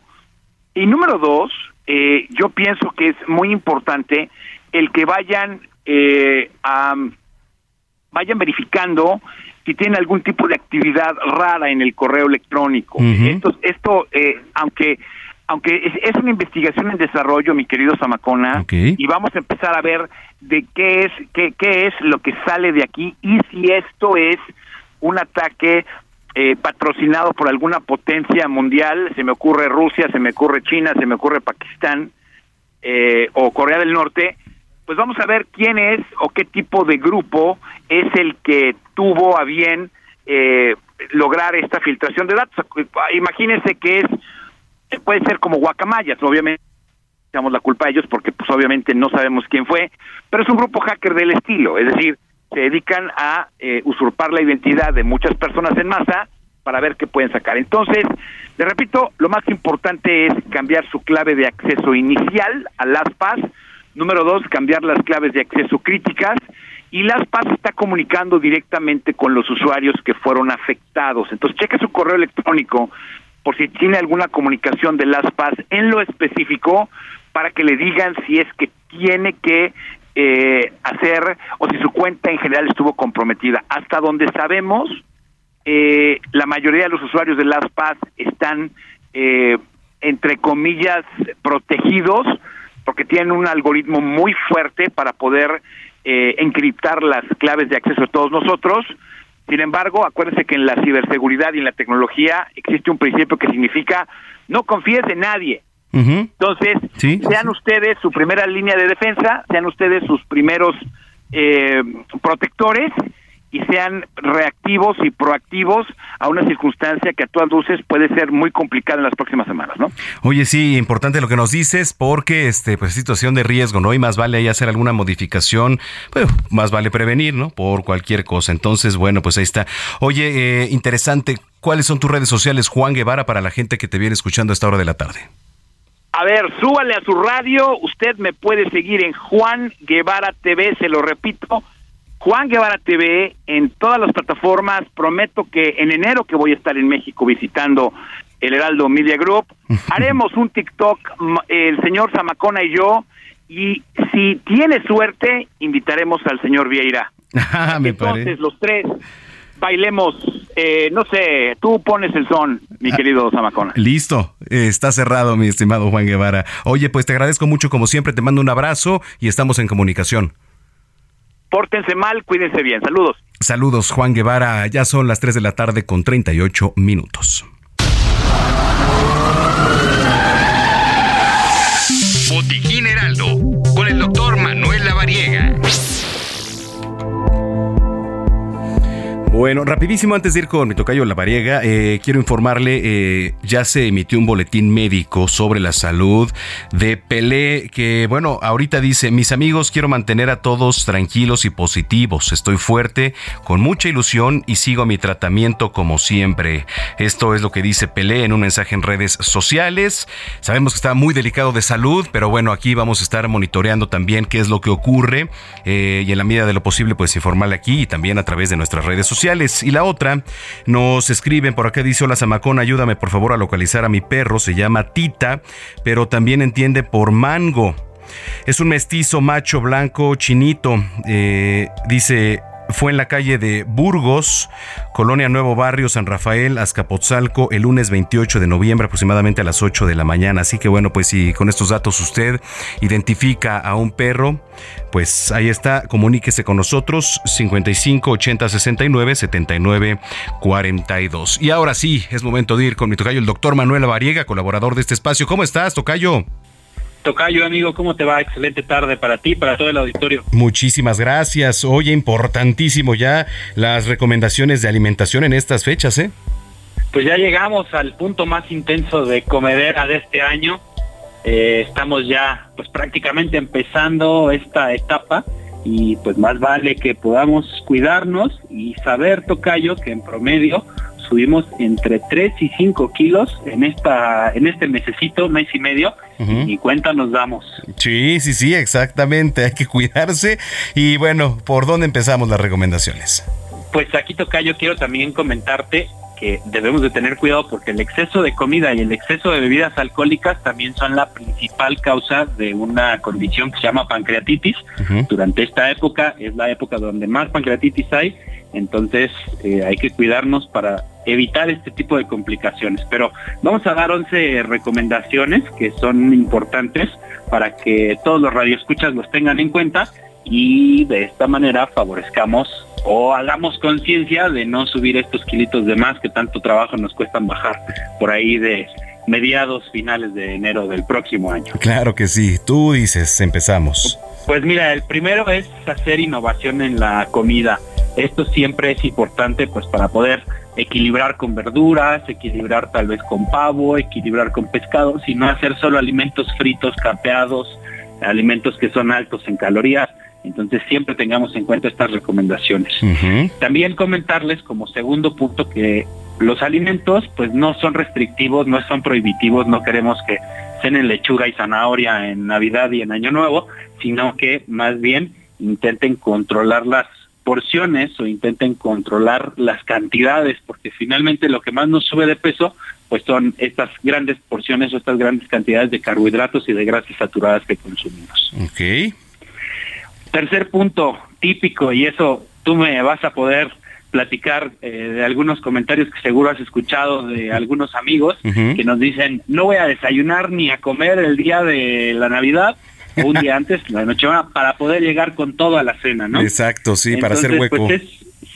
Y número dos, eh, yo pienso que es muy importante el que vayan eh, a, vayan verificando si tienen algún tipo de actividad rara en el correo electrónico. Esto, esto eh, aunque aunque es, una investigación en desarrollo, mi querido Zamacona, y vamos a empezar a ver de qué es qué, qué es lo que sale de aquí y si esto es un ataque eh, patrocinado por alguna potencia mundial, se me ocurre Rusia, se me ocurre China, se me ocurre Pakistán eh, o Corea del Norte, pues vamos a ver quién es o qué tipo de grupo es el que tuvo a bien eh, lograr esta filtración de datos. Imagínense que es, puede ser como guacamayas, obviamente echamos la culpa a ellos porque pues obviamente no sabemos quién fue, pero es un grupo hacker del estilo, es decir, se dedican a eh, usurpar la identidad de muchas personas en masa para ver qué pueden sacar. Entonces, le repito, lo más importante es cambiar su clave de acceso inicial a LastPass. Número dos, cambiar las claves de acceso críticas. Y LastPass está comunicando directamente con los usuarios que fueron afectados. Entonces, cheque su correo electrónico por si tiene alguna comunicación de LastPass en lo específico para que le digan si es que tiene que eh, hacer o si su cuenta en general estuvo comprometida. Hasta donde sabemos, eh, la mayoría de los usuarios de LastPass están, eh, entre comillas, protegidos porque tienen un algoritmo muy fuerte para poder eh, encriptar las claves de acceso de todos nosotros. Sin embargo, acuérdense que en la ciberseguridad y en la tecnología existe un principio que significa no confíes en nadie. Entonces, sean ustedes su primera línea de defensa, sean ustedes sus primeros eh, protectores y sean reactivos y proactivos a una circunstancia que a todas luces puede ser muy complicada en las próximas semanas, ¿no? Oye, sí, importante lo que nos dices porque este pues situación de riesgo, ¿no? Y más vale ahí hacer alguna modificación, pues más vale prevenir, ¿no? Por cualquier cosa. Entonces, bueno, pues ahí está. Oye, eh, interesante, ¿cuáles son tus redes sociales, Juan Guevara, para la gente que te viene escuchando a esta hora de la tarde? A ver, súbale a su radio. Usted me puede seguir en Juan Guevara TV, se lo repito. Juan Guevara TV en todas las plataformas. Prometo que en enero que voy a estar en México visitando el Heraldo Media Group, *laughs* haremos un TikTok, el señor Zamacona y yo, y si tiene suerte, invitaremos al señor Vieira. *laughs* Ah, me Entonces, los tres bailemos, eh, no sé, tú pones el son, mi ah, querido Zamacona. Listo, está cerrado, mi estimado Juan Guevara. Oye, pues te agradezco mucho, como siempre, te mando un abrazo y estamos en comunicación. Pórtense mal, cuídense bien. Saludos. Saludos, Juan Guevara. Ya son las 3 de la tarde con 38 minutos. Botiquín Bueno, rapidísimo antes de ir con mi tocayo La Variega, eh, quiero informarle, eh, ya se emitió un boletín médico sobre la salud de Pelé, que bueno, ahorita dice, mis amigos, quiero mantener a todos tranquilos y positivos, estoy fuerte, con mucha ilusión y sigo mi tratamiento como siempre. Esto es lo que dice Pelé en un mensaje en redes sociales. Sabemos que está muy delicado de salud, pero bueno, aquí vamos a estar monitoreando también qué es lo que ocurre eh, y en la medida de lo posible, pues informarle aquí y también a través de nuestras redes sociales. Y la otra, nos escriben por acá, dice, hola Zamacón, ayúdame por favor a localizar a mi perro, se llama Tita, pero también entiende por mango. Es un mestizo macho blanco chinito. Eh, dice, fue en la calle de Burgos, Colonia Nuevo Barrio, San Rafael, Azcapotzalco, el lunes 28 de noviembre aproximadamente a las 8 de la mañana. Así que bueno, pues si con estos datos usted identifica a un perro, pues ahí está, comuníquese con nosotros 55 80 69 79 42. Y ahora sí, es momento de ir con mi tocayo, el doctor Manuel Variega, colaborador de este espacio. ¿Cómo estás, tocayo? Tocayo, amigo, ¿cómo te va? Excelente tarde para ti, para todo el auditorio. Muchísimas gracias. Oye, importantísimo ya las recomendaciones de alimentación en estas fechas, ¿eh? Pues ya llegamos al punto más intenso de comedera de este año. Eh, estamos ya pues prácticamente empezando esta etapa y pues más vale que podamos cuidarnos y saber, Tocayo, que en promedio subimos entre 3 y 5 kilos en esta en este mesecito, mes y medio, y cuenta nos damos. Sí, sí, sí, exactamente, hay que cuidarse. Y bueno, ¿por dónde empezamos las recomendaciones? Pues aquí Tocayo quiero también comentarte que debemos de tener cuidado porque el exceso de comida y el exceso de bebidas alcohólicas también son la principal causa de una condición que se llama pancreatitis. Durante esta época es la época donde más pancreatitis hay, entonces eh, hay que cuidarnos para evitar este tipo de complicaciones. Pero vamos a dar 11 recomendaciones que son importantes para que todos los radioescuchas los tengan en cuenta y de esta manera favorezcamos o hagamos conciencia de no subir estos kilitos de más que tanto trabajo nos cuestan bajar por ahí de mediados finales de enero del próximo año. Claro que sí, tú dices, empezamos. Pues mira, el primero es hacer innovación en la comida. Esto siempre es importante pues para poder equilibrar con verduras, equilibrar tal vez con pavo, equilibrar con pescado, sino hacer solo alimentos fritos, capeados, alimentos que son altos en calorías. Entonces siempre tengamos en cuenta estas recomendaciones. También comentarles como segundo punto que los alimentos pues no son restrictivos, no son prohibitivos, no queremos que cenen lechuga y zanahoria en Navidad y en Año Nuevo, sino que más bien intenten controlar las porciones o intenten controlar las cantidades, porque finalmente lo que más nos sube de peso pues son estas grandes porciones o estas grandes cantidades de carbohidratos y de grasas saturadas que consumimos. Ok. Tercer punto típico, y eso tú me vas a poder platicar eh, de algunos comentarios que seguro has escuchado de algunos amigos que nos dicen, no voy a desayunar ni a comer el día de la Navidad, o un día antes, la noche para poder llegar con todo a la cena, ¿no? Exacto, sí, para hacer hueco. Pues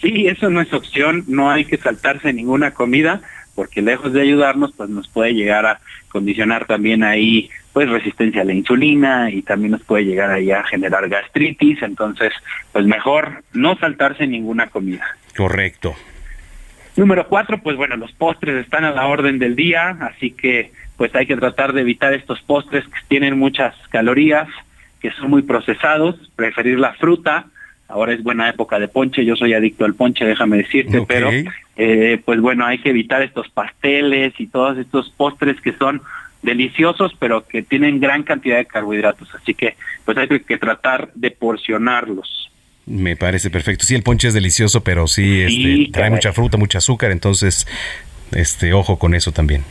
sí, eso no es opción, no hay que saltarse ninguna comida, porque lejos de ayudarnos, pues nos puede llegar a condicionar también ahí pues resistencia a la insulina y también nos puede llegar ahí a generar gastritis, entonces pues mejor no saltarse ninguna comida. Correcto. Número cuatro, pues bueno, los postres están a la orden del día, así que pues hay que tratar de evitar estos postres que tienen muchas calorías, que son muy procesados, preferir la fruta. Ahora es buena época de ponche, yo soy adicto al ponche, déjame decirte, pero eh, pues bueno, hay que evitar estos pasteles y todos estos postres que son deliciosos, pero que tienen gran cantidad de carbohidratos. Así que pues hay que tratar de porcionarlos. Me parece perfecto. Sí, el ponche es delicioso, pero sí, este, trae mucha fruta, mucho azúcar, entonces, este, ojo con eso también.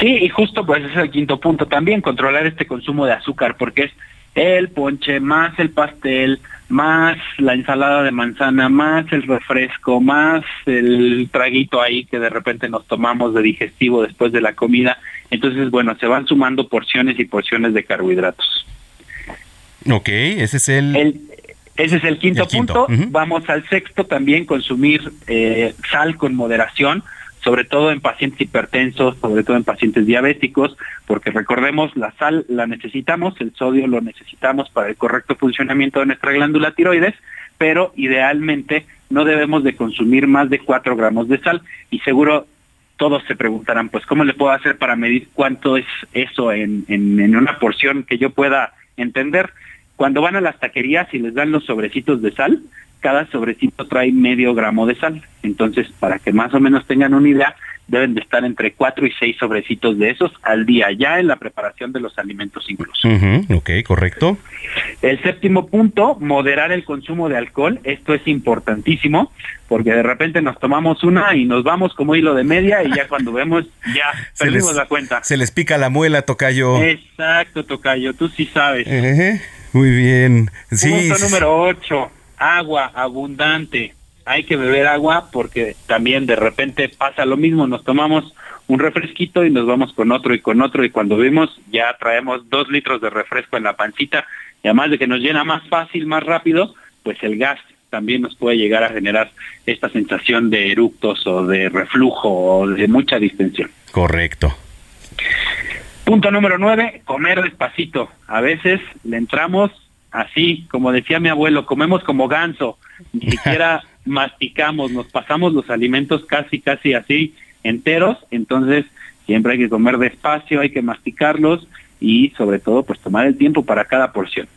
Sí, y justo pues ese es el quinto punto también, controlar este consumo de azúcar, porque es el ponche más el pastel, más la ensalada de manzana, más el refresco, más el traguito ahí que de repente nos tomamos de digestivo después de la comida. Entonces, bueno, se van sumando porciones y porciones de carbohidratos. Ok, ese es el... ese es el quinto, punto. Vamos al sexto también, consumir eh, sal con moderación sobre todo en pacientes hipertensos, sobre todo en pacientes diabéticos, porque recordemos, la sal la necesitamos, el sodio lo necesitamos para el correcto funcionamiento de nuestra glándula tiroides, pero idealmente no debemos de consumir más de 4 gramos de sal y seguro todos se preguntarán, pues, ¿cómo le puedo hacer para medir cuánto es eso en, en una porción que yo pueda entender? Cuando van a las taquerías y les dan los sobrecitos de sal, cada sobrecito trae medio gramo de sal. Entonces, para que más o menos tengan una idea, deben de estar entre 4 y 6 sobrecitos de esos al día, ya en la preparación de los alimentos incluso. ok, correcto. El séptimo punto, moderar el consumo de alcohol. Esto es importantísimo porque de repente nos tomamos una y nos vamos como hilo de media y ya cuando vemos ya *laughs* perdimos la cuenta. Se les pica la muela, Tocayo. Exacto, Tocayo, tú sí sabes. muy bien. Sí. Punto número 8 agua abundante. Hay que beber agua porque también de repente pasa lo mismo, nos tomamos un refresquito y nos vamos con otro y con otro y cuando vemos ya traemos dos litros de refresco en la pancita y además de que nos llena más fácil, más rápido, pues el gas también nos puede llegar a generar esta sensación de eructos o de reflujo o de mucha distensión. Correcto. Punto número nueve, comer despacito. A veces le entramos así, como decía mi abuelo, comemos como ganso, ni *laughs* siquiera masticamos, nos pasamos los alimentos casi, casi así enteros, entonces siempre hay que comer despacio, hay que masticarlos y sobre todo pues tomar el tiempo para cada porción.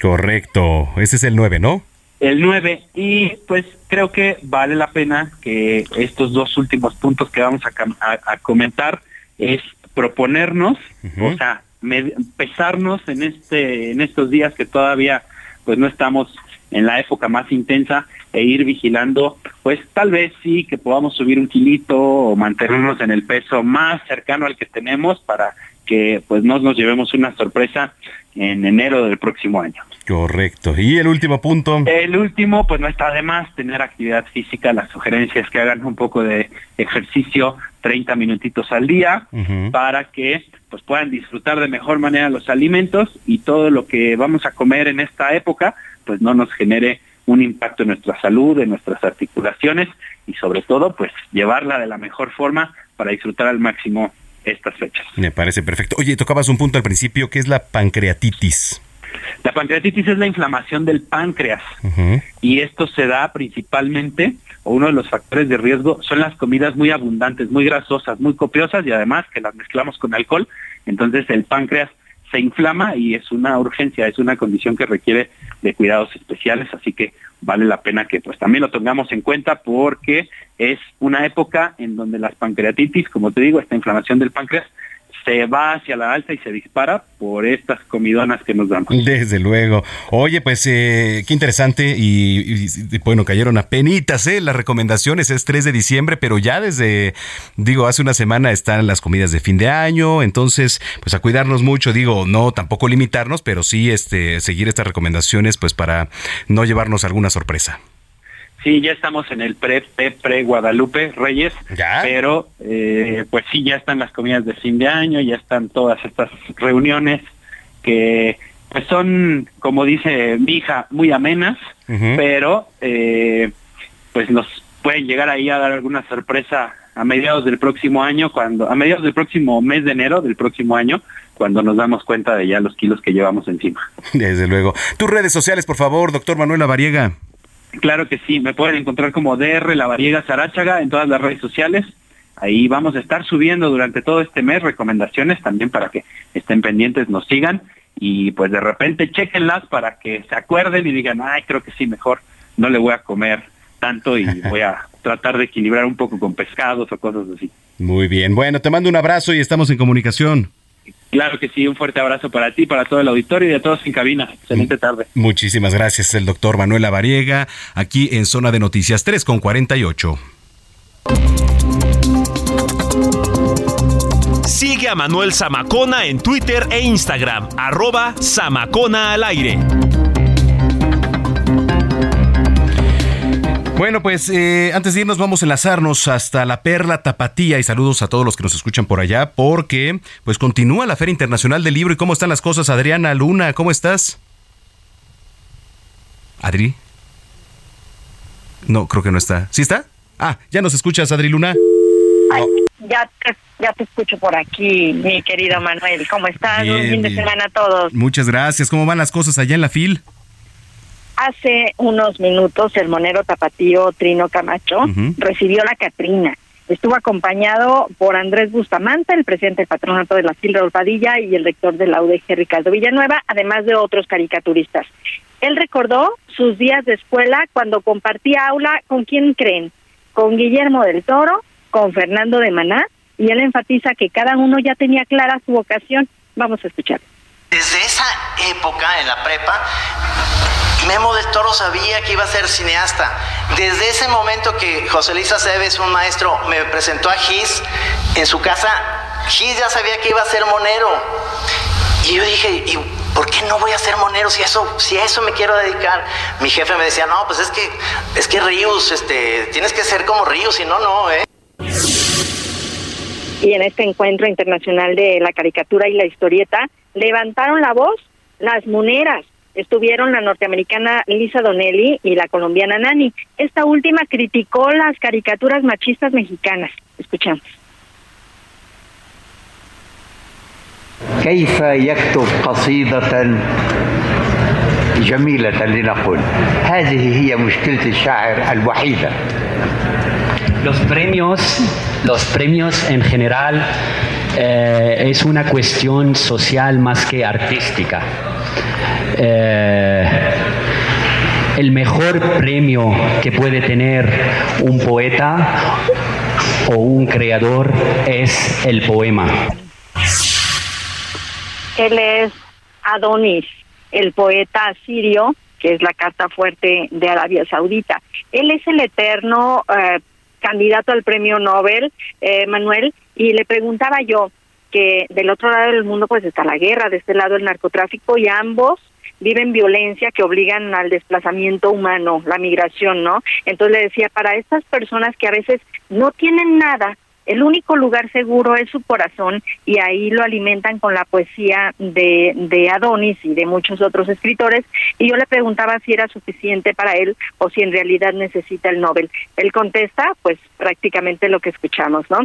Correcto, ese es el 9, ¿no? El 9 y pues creo que vale la pena que estos dos últimos puntos que vamos a, comentar es proponernos, o sea, pesarnos en este en estos días que todavía pues no estamos en la época más intensa e ir vigilando, pues tal vez sí que podamos subir un kilito o mantenernos en el peso más cercano al que tenemos para que pues no nos llevemos una sorpresa en enero del próximo año. Correcto. ¿Y el último punto? El último, pues no está de más tener actividad física. Las sugerencias que hagan un poco de ejercicio, 30 minutitos al día, para que pues puedan disfrutar de mejor manera los alimentos y todo lo que vamos a comer en esta época, pues no nos genere un impacto en nuestra salud, en nuestras articulaciones y sobre todo pues llevarla de la mejor forma para disfrutar al máximo estas fechas. Me parece perfecto. Oye, tocabas un punto al principio que es la pancreatitis. La pancreatitis es la inflamación del páncreas. Y esto se da principalmente, o uno de los factores de riesgo, son las comidas muy abundantes, muy grasosas, muy copiosas y además que las mezclamos con alcohol, entonces el páncreas se inflama y es una urgencia, es una condición que requiere de cuidados especiales, así que vale la pena que pues también lo tengamos en cuenta porque es una época en donde las pancreatitis, como te digo, esta inflamación del páncreas se va hacia la alta y se dispara por estas comidonas que nos damos. Desde luego. Oye, pues eh, qué interesante y, bueno, cayeron a penitas ¿eh? las recomendaciones, es 3 de diciembre, pero ya desde, digo, hace una semana están las comidas de fin de año, entonces, pues a cuidarnos mucho, digo, no tampoco limitarnos, pero sí este, seguir estas recomendaciones, pues para no llevarnos alguna sorpresa. Sí, ya estamos en el pre, pre, pre Guadalupe Reyes, pero eh, pues sí, ya están las comidas de fin de año, ya están todas estas reuniones que pues son, como dice mi hija, muy amenas, pero eh, pues nos pueden llegar ahí a dar alguna sorpresa a mediados del próximo año, cuando a mediados del próximo mes de enero del próximo año, cuando nos damos cuenta de ya los kilos que llevamos encima. Desde luego. Tus redes sociales, por favor, doctor Manuel Variega. Claro que sí, me pueden encontrar como DR La Variega Sarachaga en todas las redes sociales. Ahí vamos a estar subiendo durante todo este mes recomendaciones también para que estén pendientes, nos sigan y pues de repente chequenlas para que se acuerden y digan, ay, creo que sí, mejor no le voy a comer tanto y *laughs* voy a tratar de equilibrar un poco con pescados o cosas así. Muy bien, bueno, te mando un abrazo y estamos en comunicación. Claro que sí, un fuerte abrazo para ti, para todo el auditorio y a todos en cabina. Excelente tarde. Muchísimas gracias, el doctor Manuel Variega, aquí en Zona de Noticias 3 con 48. Sigue a Manuel Zamacona en Twitter e Instagram, arroba Zamacona al aire. Bueno, pues eh, antes de irnos vamos a enlazarnos hasta la Perla Tapatía y saludos a todos los que nos escuchan por allá porque pues continúa la Feria Internacional del Libro y cómo están las cosas. Adriana Luna, ¿cómo estás? Adri. No, creo que no está. ¿Sí está? Ah, ya nos escuchas, Adri Luna. ya te, ya te escucho por aquí, mi querido Manuel. ¿Cómo estás? Un fin de semana a todos. Muchas gracias. ¿Cómo van las cosas allá en la FIL? Hace unos minutos el monero tapatío Trino Camacho recibió la Catrina. Estuvo acompañado por Andrés Bustamante, el presidente del patronato de la Silva Padilla y el rector de la UDG Ricardo Villanueva, además de otros caricaturistas. Él recordó sus días de escuela cuando compartía aula con quién creen, con Guillermo del Toro, con Fernando de Maná, y él enfatiza que cada uno ya tenía clara su vocación. Vamos a escuchar. Desde esa época en la prepa Memo del Toro sabía que iba a ser cineasta. Desde ese momento que José Luis Aceves, un maestro, me presentó a Gis en su casa, Gis ya sabía que iba a ser monero. Y yo dije, ¿y por qué no voy a ser monero si eso, si a eso me quiero dedicar? Mi jefe me decía, no, pues es que, es que Ríos, este, tienes que ser como Ríos, si no, no, ¿eh? Y en este encuentro internacional de la caricatura y la historieta, levantaron la voz las moneras estuvieron la norteamericana Lisa Donnelly y la colombiana Nani. Esta última criticó las caricaturas machistas mexicanas. Escuchamos. كيف يكتب قصيدة جميلة لنقل هذه هي مشكلة الشاعر الوحيدة Los premios, los premios en general eh, es una cuestión social más que artística. Eh, el mejor premio que puede tener un poeta o un creador es el poema. Él es Adonis, el poeta sirio, que es la carta fuerte de Arabia Saudita. Él es el eterno eh, candidato al premio Nobel, eh, Manuel, y le preguntaba yo que del otro lado del mundo pues está la guerra, de este lado el narcotráfico y ambos viven violencia que obligan al desplazamiento humano, la migración, ¿no? Entonces le decía, para estas personas que a veces no tienen nada, el único lugar seguro es su corazón y ahí lo alimentan con la poesía de, de Adonis y de muchos otros escritores. Y yo le preguntaba si era suficiente para él o si en realidad necesita el Nobel. Él contesta, pues prácticamente lo que escuchamos, ¿no?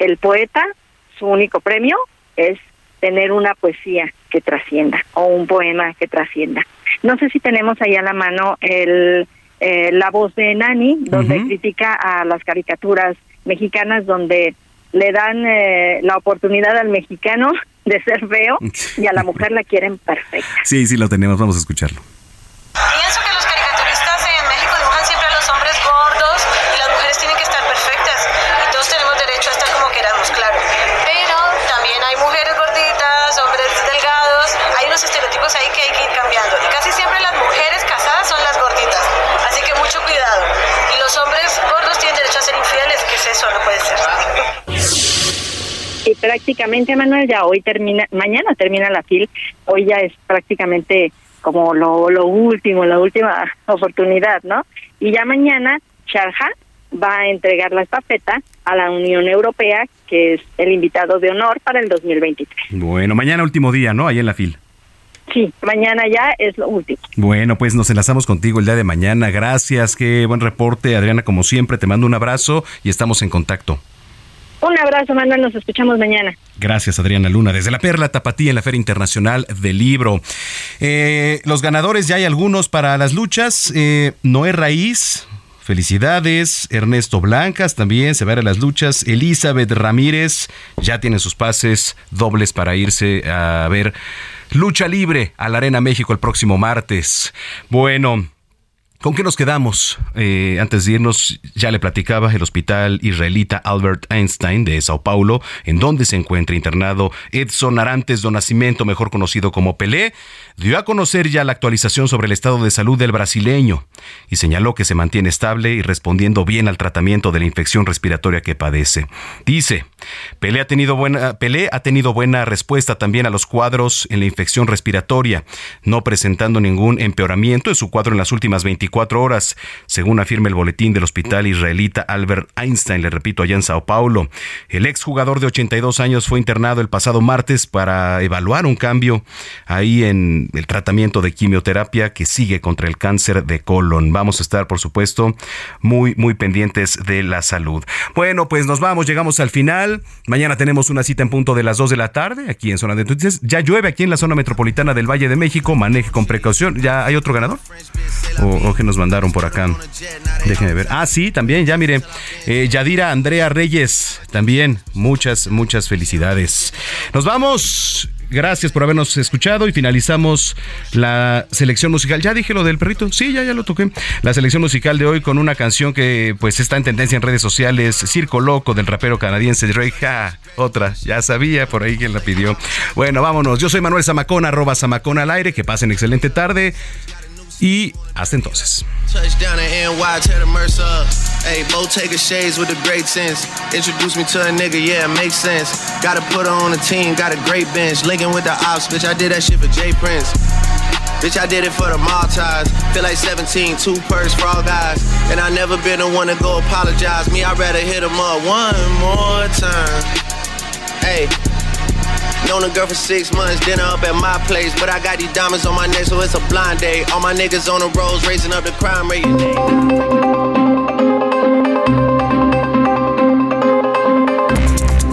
El poeta, su único premio es tener una poesía que trascienda o un poema que trascienda. No sé si tenemos ahí a la mano el, eh, la voz de Nani, donde critica a las caricaturas mexicanas donde le dan eh, la oportunidad al mexicano *laughs* de ser feo *laughs* y a la mujer la quieren perfecta. Sí, sí, lo tenemos, vamos a escucharlo. Pienso que los infieles, ¿qué es eso? No puede ser. Y prácticamente, Manuel, ya hoy termina, mañana termina la FIL, hoy ya es prácticamente como lo, lo último, la última *laughs* oportunidad, ¿no? Y ya mañana Sharjah va a entregar la estafeta a la Unión Europea, que es el invitado de honor para el 2023. Bueno, mañana último día, ¿no? Ahí en la fil. Sí, mañana ya es lo último. Bueno, pues nos enlazamos contigo el día de mañana. Gracias, qué buen reporte, Adriana, como siempre. Te mando un abrazo y estamos en contacto. Un abrazo, Manuel, nos escuchamos mañana. Gracias, Adriana Luna. Desde la Perla Tapatía en la Feria Internacional del Libro. Eh, los ganadores, ya hay algunos para las luchas. Eh, Noé Raíz, Felicidades. Ernesto Blancas también se va a ir a las luchas. Elizabeth Ramírez ya tiene sus pases dobles para irse a ver lucha libre a la Arena México el próximo martes. Bueno. ¿Con qué nos quedamos? Eh, antes de irnos, ya le platicaba el hospital israelita Albert Einstein de Sao Paulo, en donde se encuentra internado Edson Arantes do Nascimento, mejor conocido como Pelé, dio a conocer ya la actualización sobre el estado de salud del brasileño y señaló que se mantiene estable y respondiendo bien al tratamiento de la infección respiratoria que padece. Dice, Pelé ha tenido buena, ha tenido buena respuesta también a los cuadros en la infección respiratoria, no presentando ningún empeoramiento en su cuadro en las últimas 24 horas, según afirma el boletín del hospital israelita Albert Einstein, le repito, allá en Sao Paulo. El exjugador de 82 años fue internado el pasado martes para evaluar un cambio ahí en el tratamiento de quimioterapia que sigue contra el cáncer de colon. Vamos a estar, por supuesto, muy, muy pendientes de la salud. Bueno, pues nos vamos, llegamos al final. Mañana tenemos una cita en punto de las 2 de la tarde aquí en Zona de Noticias. Ya llueve aquí en la zona metropolitana del Valle de México. Maneje con precaución. ¿Ya hay otro ganador? ¿O, que nos mandaron por acá? Déjenme ver. Ah, sí, también, ya mire. Eh, Yadira Andrea Reyes, también. Muchas, muchas felicidades. Nos vamos. Gracias por habernos escuchado y finalizamos la selección musical. Ya dije lo del perrito. Sí, ya, ya lo toqué. La selección musical de hoy con una canción que pues está en tendencia en redes sociales. Circo Loco del rapero canadiense Drake. Otra. Ya sabía por ahí quien la pidió. Bueno, vámonos. Yo soy Manuel Zamacona, arroba Zamacona al aire. Que pasen excelente tarde. Y hasta entonces. Touchdown in NY, tear the Mercer up. Hey, Bottega shades with the great sense. Introduce me to a nigga, yeah, it makes sense. Gotta put her on the team, got a great bench. Linking with the ops, bitch, I did that shit for Jay Prince. Bitch, I did it for the Maltese. Feel like 17, two purse for all guys. And I never been the one to go apologize. Me, I'd rather hit him up one more time. Hey. Known a girl for six months, dinner up at my place. But I got these diamonds on my neck, so it's a blind date. All my niggas on the roads, raising up the crime rate.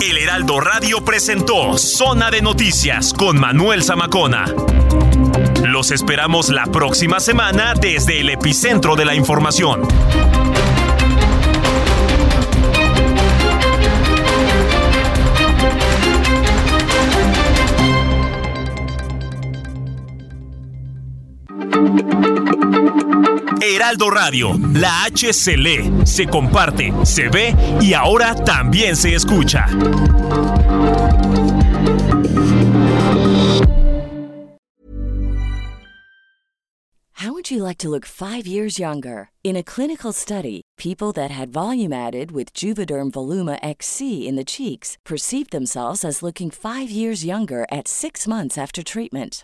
El Heraldo Radio presentó Zona de Noticias con Manuel Zamacona. Los esperamos la próxima semana desde el epicentro de la información. Heraldo Radio, la H se lee, se comparte, se ve y ahora también se escucha. How would you like to look five years younger? In a clinical study, people that had volume added with Juvederm Voluma XC in the cheeks perceived themselves as looking five years younger at six months after treatment.